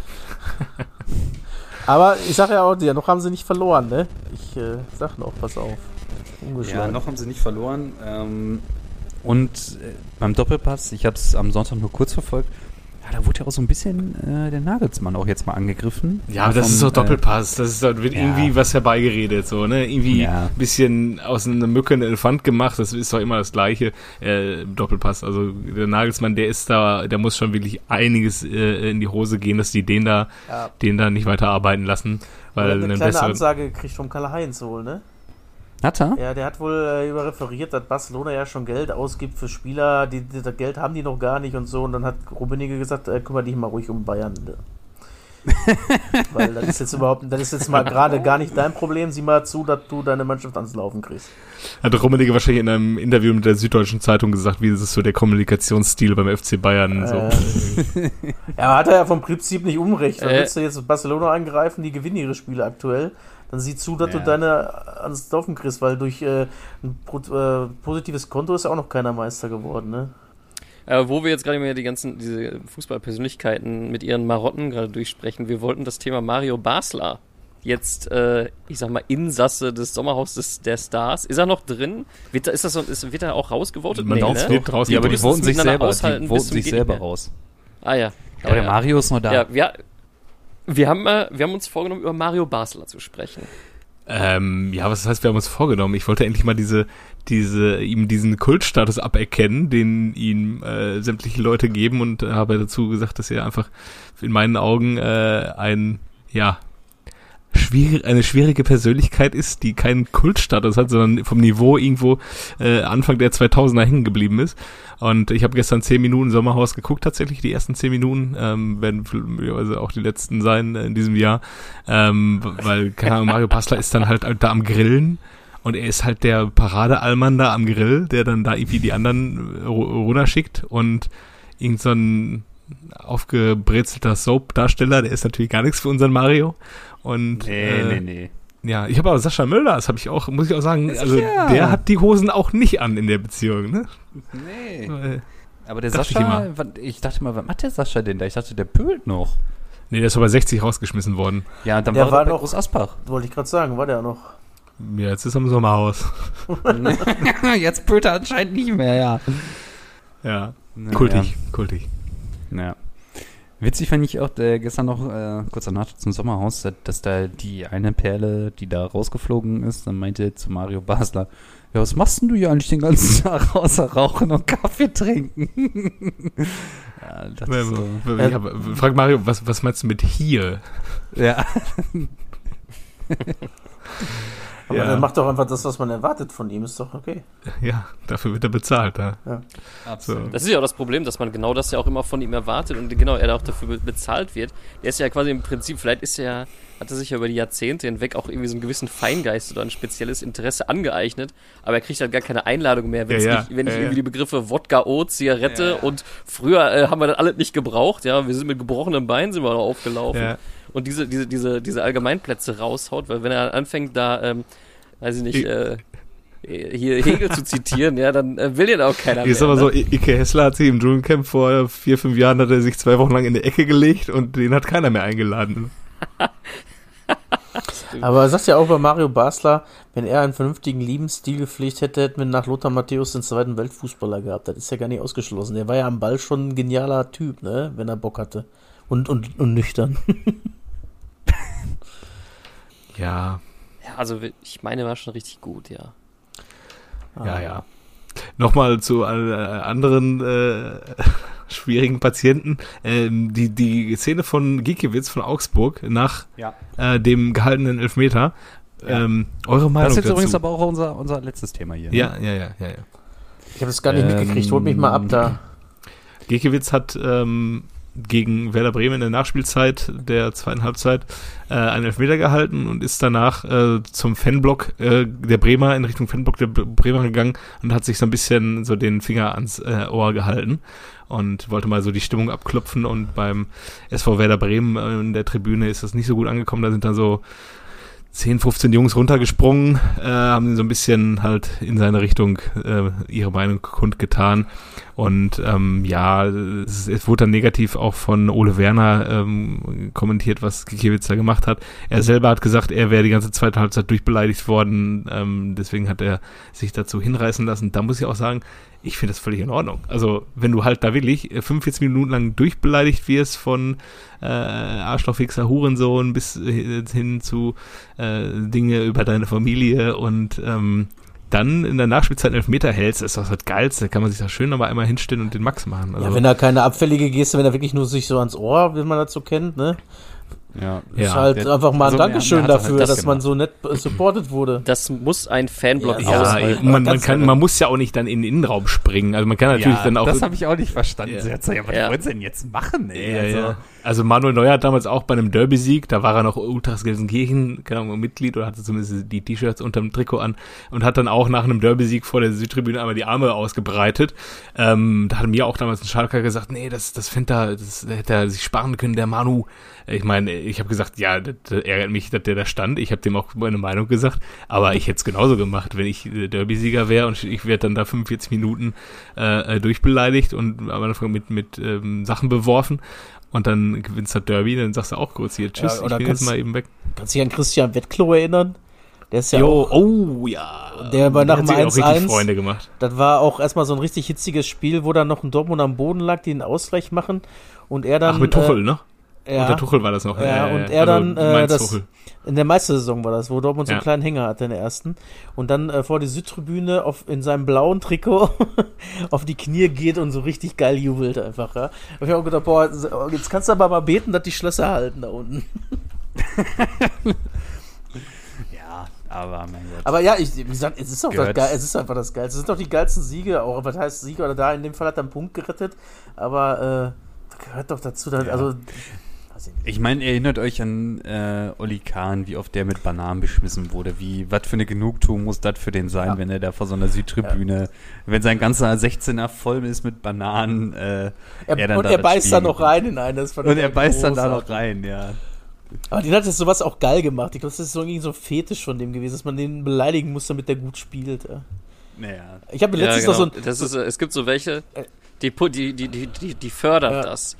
Aber ich sage ja auch noch haben sie nicht verloren, ne? Ich äh, sag noch, pass auf. Ja, Ungeschlagen. noch haben sie nicht verloren. Ähm, und äh, beim Doppelpass, ich habe es am Sonntag nur kurz verfolgt, ja, da wurde ja auch so ein bisschen äh, der Nagelsmann auch jetzt mal angegriffen. Ja, aber das Vom, ist doch äh, Doppelpass. Das ist, da wird ja. irgendwie was herbeigeredet, so, ne? Irgendwie Ja. ein bisschen aus einer Mücke ein Elefant gemacht. Das ist doch immer das Gleiche. Äh, Doppelpass. Also der Nagelsmann, der ist da, der muss schon wirklich einiges äh, in die Hose gehen, dass die den da, Ja. den da nicht weiter arbeiten lassen. Weil eine eine kleine bessere. Ansage gekriegt vom Karl-Heinz wohl, ne? Hat er? Ja, der hat wohl äh, über dass Barcelona ja schon Geld ausgibt für Spieler, die, die das Geld haben die noch gar nicht und so. Und dann hat Rummenigge gesagt, äh, kümmere dich mal ruhig um Bayern. Ne? Weil das ist jetzt überhaupt, das ist jetzt mal gerade gar nicht dein Problem. Sieh mal zu, dass du deine Mannschaft ans Laufen kriegst. Hat Rummenigge wahrscheinlich in einem Interview mit der Süddeutschen Zeitung gesagt, wie das ist so der Kommunikationsstil beim FC Bayern. So. Äh, ja, aber hat er ja vom Prinzip nicht unrecht. Dann Äh. willst du jetzt Barcelona angreifen, die gewinnen ihre Spiele aktuell. Dann sieh zu, dass Ja. du deine ans Laufen kriegst, weil durch äh, ein äh, positives Konto ist ja auch noch keiner Meister geworden, ne? Äh, wo wir jetzt gerade mal die ganzen diese Fußballpersönlichkeiten mit ihren Marotten gerade durchsprechen, wir wollten das Thema Mario Basler jetzt, äh, ich sag mal, Insasse des Sommerhauses der Stars. Ist er noch drin? Wird, da- ist das so, ist, wird er auch rausgevotet? Man Nee, ne? raus. Ja, aber die voten sich selber, aushalten die voten sich selber mehr. raus. Ah ja. Aber ja, der ja. Mario ist noch da. Ja, wir, wir, haben, äh, wir haben uns vorgenommen, über Mario Basler zu sprechen. Ähm, ja, was heißt, wir haben uns vorgenommen? Ich wollte endlich mal diese, diese, ihm diesen Kultstatus aberkennen, den ihm äh, sämtliche Leute geben und habe dazu gesagt, dass er einfach in meinen Augen äh, ein, ja, schwierig, eine schwierige Persönlichkeit ist, die keinen Kultstatus hat, sondern vom Niveau irgendwo äh, Anfang der 2000er hängen geblieben ist. Und ich habe gestern zehn Minuten Sommerhaus geguckt, tatsächlich die ersten zehn Minuten, ähm, werden möglicherweise auch die letzten sein äh, in diesem Jahr, ähm, weil keine Ahnung, Mario Passler ist dann halt da am Grillen und er ist halt der Paradeallmann da am Grill, der dann da irgendwie die anderen äh, ru- runterschickt und irgend so ein aufgebrezelter Soap-Darsteller, der ist natürlich gar nichts für unseren Mario. Und Nee, äh, nee, nee. ja, ich habe aber Sascha Möller, das habe ich auch, muss ich auch sagen, also der hat die Hosen auch nicht an in der Beziehung, ne? Nee. Äh, Aber der ich Sascha, was- ich dachte mal, was macht der Sascha denn da? Ich dachte, der pölt noch. Nee, der ist aber 60 rausgeschmissen worden. Ja, und dann Der war, war er noch- Groß Asbach. Wollte ich gerade sagen, war der noch. Ja, jetzt ist er im Sommerhaus. Jetzt pölt er anscheinend nicht mehr, ja. Ja, Naja. kultig, kultig. Ja. Witzig fand ich auch äh, gestern noch, äh, kurz danach zum Sommerhaus, dass, dass da die eine Perle, die da rausgeflogen ist, dann meinte zu Mario Basler, ja, was machst denn du hier eigentlich den ganzen Tag außer rauchen und Kaffee trinken? ja, das so. Ich hab, frag Mario, was, was meinst du mit hier? Ja. Aber Ja. er macht doch einfach das, was man erwartet von ihm, ist doch okay. Ja, dafür wird er bezahlt, da. Absolut. Das ist ja auch das Problem, dass man genau das ja auch immer von ihm erwartet und genau er auch dafür be- bezahlt wird. Der ist ja quasi im Prinzip, vielleicht ist er, hat er sich ja über die Jahrzehnte hinweg auch irgendwie so einen gewissen Feingeist oder ein spezielles Interesse angeeignet, aber er kriegt halt gar keine Einladung mehr, Ja, ja, nicht, wenn nicht ja, irgendwie ja. die Begriffe Wodka, O, Zigarette Ja, ja. und früher äh, haben wir das alles nicht gebraucht, ja, wir sind mit gebrochenem Bein sind wir aufgelaufen Ja. Und diese, diese, diese, diese Allgemeinplätze raushaut, weil wenn er anfängt da, ähm, weiß ich nicht, Ich- äh, hier Hegel zu zitieren, ja, dann äh, will den auch keiner Ist mehr. aber ne? so, Ike Hessler hat sich im Dschungelcamp vor vier, fünf Jahren, hat er sich zwei Wochen lang in die Ecke gelegt und den hat keiner mehr eingeladen. Aber er sagt ja auch bei Mario Basler, wenn er einen vernünftigen Lebensstil gepflegt hätte, hätten wir nach Lothar Matthäus den zweiten Weltfußballer gehabt. Das ist ja gar nicht ausgeschlossen. Der war ja am Ball schon ein genialer Typ, ne? Wenn er Bock hatte. Und, und, und nüchtern. Ja, Ja, also ich meine, war schon richtig gut, ja. ja, ja. Nochmal zu äh, anderen äh, schwierigen Patienten. Ähm, die, die Szene von Giekewitz von Augsburg nach Ja. äh, dem gehaltenen Elfmeter. Ja. Ähm, eure Meinung Das ist jetzt dazu? übrigens aber auch unser, unser letztes Thema hier. ne? ja, ja, ja, ja, ja. Ich habe das gar nicht Ähm, mitgekriegt. Holt mich mal ab da. Giekewitz hat ähm, gegen Werder Bremen in der Nachspielzeit der zweiten Halbzeit äh, einen Elfmeter gehalten und ist danach äh, zum Fanblock äh, der Bremer, in Richtung Fanblock der Bremer gegangen und hat sich so ein bisschen so den Finger ans äh, Ohr gehalten und wollte mal so die Stimmung abklopfen und beim SV Werder Bremen äh, in der Tribüne ist das nicht so gut angekommen, da sind dann so 10, 15 Jungs runtergesprungen, äh, haben so ein bisschen halt in seine Richtung äh, ihre Meinung kundgetan. Und ähm, ja, es, es wurde dann negativ auch von Ole Werner ähm, kommentiert, was Gikiewicz da gemacht hat. Er selber hat gesagt, er wäre die ganze zweite Halbzeit durchbeleidigt worden, ähm, deswegen hat er sich dazu hinreißen lassen. Da muss ich auch sagen, ich finde das völlig in Ordnung. Also, wenn du halt da wirklich 45 Minuten lang durchbeleidigt wirst von äh, Arschlochfixer, Hurensohn bis äh, hin zu äh, Dinge über deine Familie und ähm, dann in der Nachspielzeit einen Elfmeter hältst, ist das das Geilste. Kann man sich da schön nochmal einmal hinstellen und den Max machen. Also, Ja, wenn er keine abfällige Geste, wenn er wirklich nur sich so ans Ohr, wie man das so kennt, ne? Ja, ist Ja, halt der- einfach mal ein also, Dankeschön dafür, halt das dass man gemacht. so nett supported wurde. Das muss ein Fanblock Ja, ja, aushalten. man, man, kann, ehrlich. man muss ja auch nicht dann in den Innenraum springen. Also man kann natürlich ja, dann auch. das habe ich auch nicht verstanden. Ja. Sie hat gesagt, ja, was Ja. wollen sie denn jetzt machen, ey? Ja, also, ja. also Manuel Neuer hat damals auch bei einem Derby-Sieg, da war er noch Ultras Gelsenkirchen, keine Ahnung, Mitglied oder hatte zumindest die T-Shirts unterm Trikot an und hat dann auch nach einem Derby-Sieg vor der Südtribüne einmal die Arme ausgebreitet. Ähm, da hat mir auch damals ein Schalker gesagt, nee, das, das fände er, das hätte er sich sparen können, der Manu. Ich meine, ich habe gesagt, ja, das, das ärgert mich, dass der da stand. Ich habe dem auch meine Meinung gesagt, aber ich hätte es genauso gemacht, wenn ich äh, Derby-Sieger wäre und ich werde dann da 45 Minuten äh, äh, durchbeleidigt und am Anfang mit, mit ähm, Sachen beworfen und dann gewinnst du das Derby, dann sagst du auch kurz hier, tschüss, Ja, oder ich bin jetzt mal eben weg. Kannst du dich an Christian Wettklo erinnern? Der ist ja Jo, auch, oh ja. Der bei nach hat dem sich auch richtig 1-1 Freunde gemacht. das war auch erstmal so ein richtig hitziges Spiel, wo dann noch ein Dortmund am Boden lag, die einen Ausgleich machen und er dann Ach, mit Tuchel, ne? Äh, Unter ja, Tuchel war das noch. Ja, äh, und er dann, äh, das- Tuchel. in der Meistersaison war das, wo Dortmund so einen Ja. kleinen Hänger hatte in der ersten und dann äh, vor die Südtribüne auf, in seinem blauen Trikot auf die Knie geht und so richtig geil jubelt einfach, ja. Hab ich auch gedacht, boah, jetzt kannst du aber mal beten, dass die Schlösser halten da unten. ja, aber mein Gott. Aber ja, ich, wie gesagt, es ist auch das geil, es ist einfach das Geilste. Es sind doch die geilsten Siege, auch was heißt Siege oder da in dem Fall hat er einen Punkt gerettet, aber äh, gehört doch dazu, dass, Ja. also weiß ich meine, erinnert euch an äh, Oli Kahn, wie oft der mit Bananen beschmissen wurde. Wie, was für eine Genugtuung muss das für den sein, Ja. wenn er da vor so einer Südtribüne, wenn sein ganzer 16er voll ist mit Bananen, äh, er, er dann und da er das beißt da noch rein in eine. Das fand und er beißt dann da noch rein, ja. Aber den hat jetzt sowas auch geil gemacht. Ich glaube, das ist so irgendwie so ein Fetisch von dem gewesen, dass man den beleidigen muss, damit der gut spielt. Ja. Naja. Ich habe mir Ja, letztens genau. noch so ein. das ist, äh, es gibt so welche, Äh. die, die, die, die, die fördern Ja. das.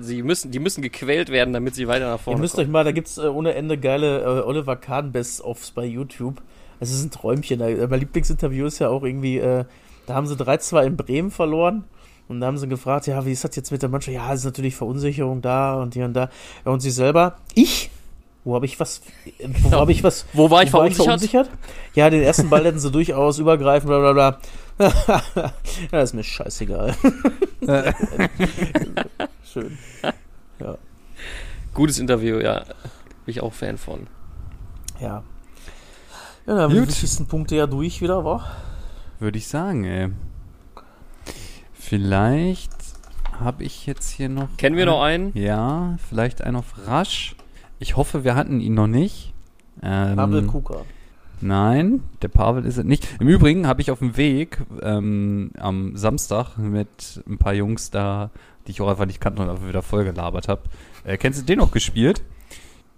Sie müssen, die müssen gequält werden, damit sie weiter nach Ihr vorne müsst kommen. euch mal, da gibt's äh, ohne Ende geile äh, Oliver Kahn Best-ofs bei YouTube. Es ist ein Träumchen. Da- Mein Lieblingsinterview ist ja auch irgendwie, äh, da haben sie 3-2 in Bremen verloren. Und da haben sie gefragt, ja, wie ist das jetzt mit der Mannschaft? Ja, es ist natürlich Verunsicherung da und hier und da. Ja, und sie selber, ich? Wo habe ich was? Wo Ja. habe ich was? Wo war ich Wo verunsichert? Ja, den ersten Ball hätten sie durchaus übergreifen, bla bla bla. ja, ist mir scheißegal. Schön. Gutes Interview, ja. Bin ich auch Fan von. Ja. Ja, dann haben wir die Gut. wichtigsten Punkte ja durch wieder, wa? Würde ich sagen, ey. Vielleicht habe ich jetzt hier noch. Kennen wir noch einen? Ja, vielleicht einen auf Rasch. Ich hoffe, wir hatten ihn noch nicht. Ähm, Abel Kuka. Nein, der Pavel ist es nicht. Im Übrigen habe ich auf dem Weg ähm, am Samstag mit ein paar Jungs da, die ich auch einfach nicht kannte und einfach wieder voll gelabert habe. Äh, kennst du den noch gespielt?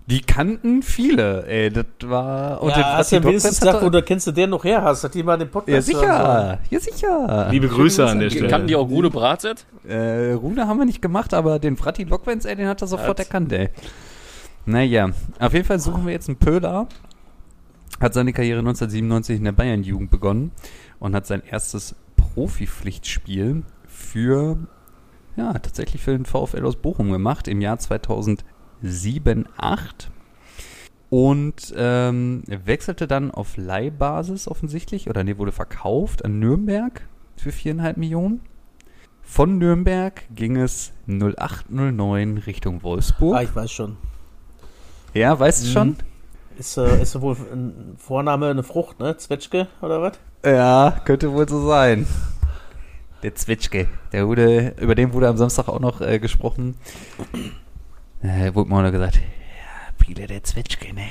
Die kannten viele, ey, das war... Und ja, den hast du Fratzi wenigstens gesagt, wo er- du kennst du den noch her hast? Hat die mal den Ja, Podcast hören sicher, ja, sicher. Liebe Grüße an der Stelle. Kannten die auch Rune Bratzett? Äh, Rune haben wir nicht gemacht, aber den Fratti Lockwens, ey, den hat er sofort Hat- erkannt, ey. Naja, auf jeden Fall suchen wir jetzt einen Pöhler. Hat seine Karriere 1997 in der Bayern-Jugend begonnen und hat sein erstes Profipflichtspiel für, ja, tatsächlich für den VfL aus Bochum gemacht im Jahr 2007, 8 und ähm, wechselte dann auf Leihbasis offensichtlich, oder nee, wurde verkauft an Nürnberg für viereinhalb Millionen. Von Nürnberg ging es 0809 Richtung Wolfsburg. Ah, ich weiß schon. ja, weißt du Mhm. schon? Ist, äh, ist wohl ein Vorname eine Frucht, ne? Zwetschge oder was? Ja, könnte wohl so sein. Der Zwetschge, der wurde, über den wurde am Samstag auch noch äh, gesprochen. Äh, wurde mir auch noch gesagt, ja, Biele, der Zwetschge, ne?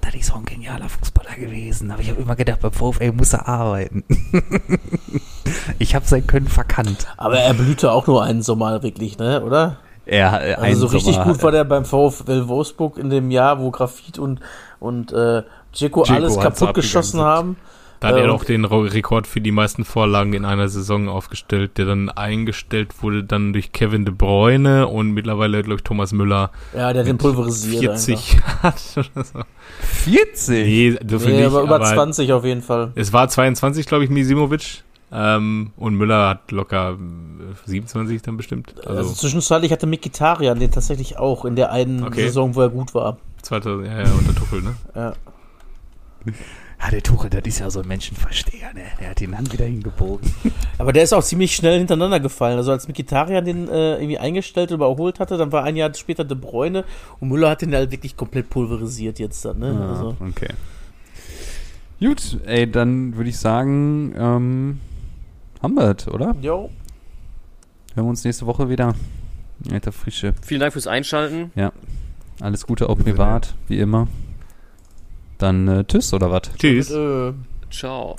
Das ist so ein genialer Fußballer gewesen. Aber ich habe immer gedacht, beim VfL muss er arbeiten. ich habe sein Können verkannt. Aber er blühte auch nur einen Sommer wirklich, ne? Oder? Er, äh, Also so richtig Sommer- gut war der beim VfL Wolfsburg in dem Jahr, wo Grafit und, und äh, Dzeko alles kaputt geschossen haben. Da hat Äh, er und- auch den Rekord für die meisten Vorlagen in einer Saison aufgestellt, der dann eingestellt wurde dann durch Kevin De Bruyne und mittlerweile, glaube ich, Thomas Müller Ja, der den pulverisiert. 40 hat oder so. 40? Nee, dürfen Nee, nicht, aber über aber 20 auf jeden Fall. es war 22, glaube ich, Misimovic. Ähm, und Müller hat locker äh, 27 dann bestimmt. Also, Also, zwischenzeitlich hatte Mikitarian den tatsächlich auch in der einen Okay. Saison, wo er gut war. 2000, ja, ja, unter Tuchel, ne? Ja. Ja, der Tuchel, das ist ja so ein Menschenversteher, ne? Der hat den Hand wieder hingebogen. Aber der ist auch ziemlich schnell hintereinander gefallen. Also als Mikitarian den äh, irgendwie eingestellt oder überholt hatte, dann war ein Jahr später De Bruyne und Müller hat den halt wirklich komplett pulverisiert jetzt dann. Ne? Ah, Also, okay. Gut, ey, dann würde ich sagen, ähm, haben wir es, oder? jo. Hören wir uns nächste Woche wieder. Alter Frische. Vielen Dank fürs Einschalten. Alles Gute auch privat, wie immer. Dann äh, tschüss oder was? Tschüss. Äh, Ciao.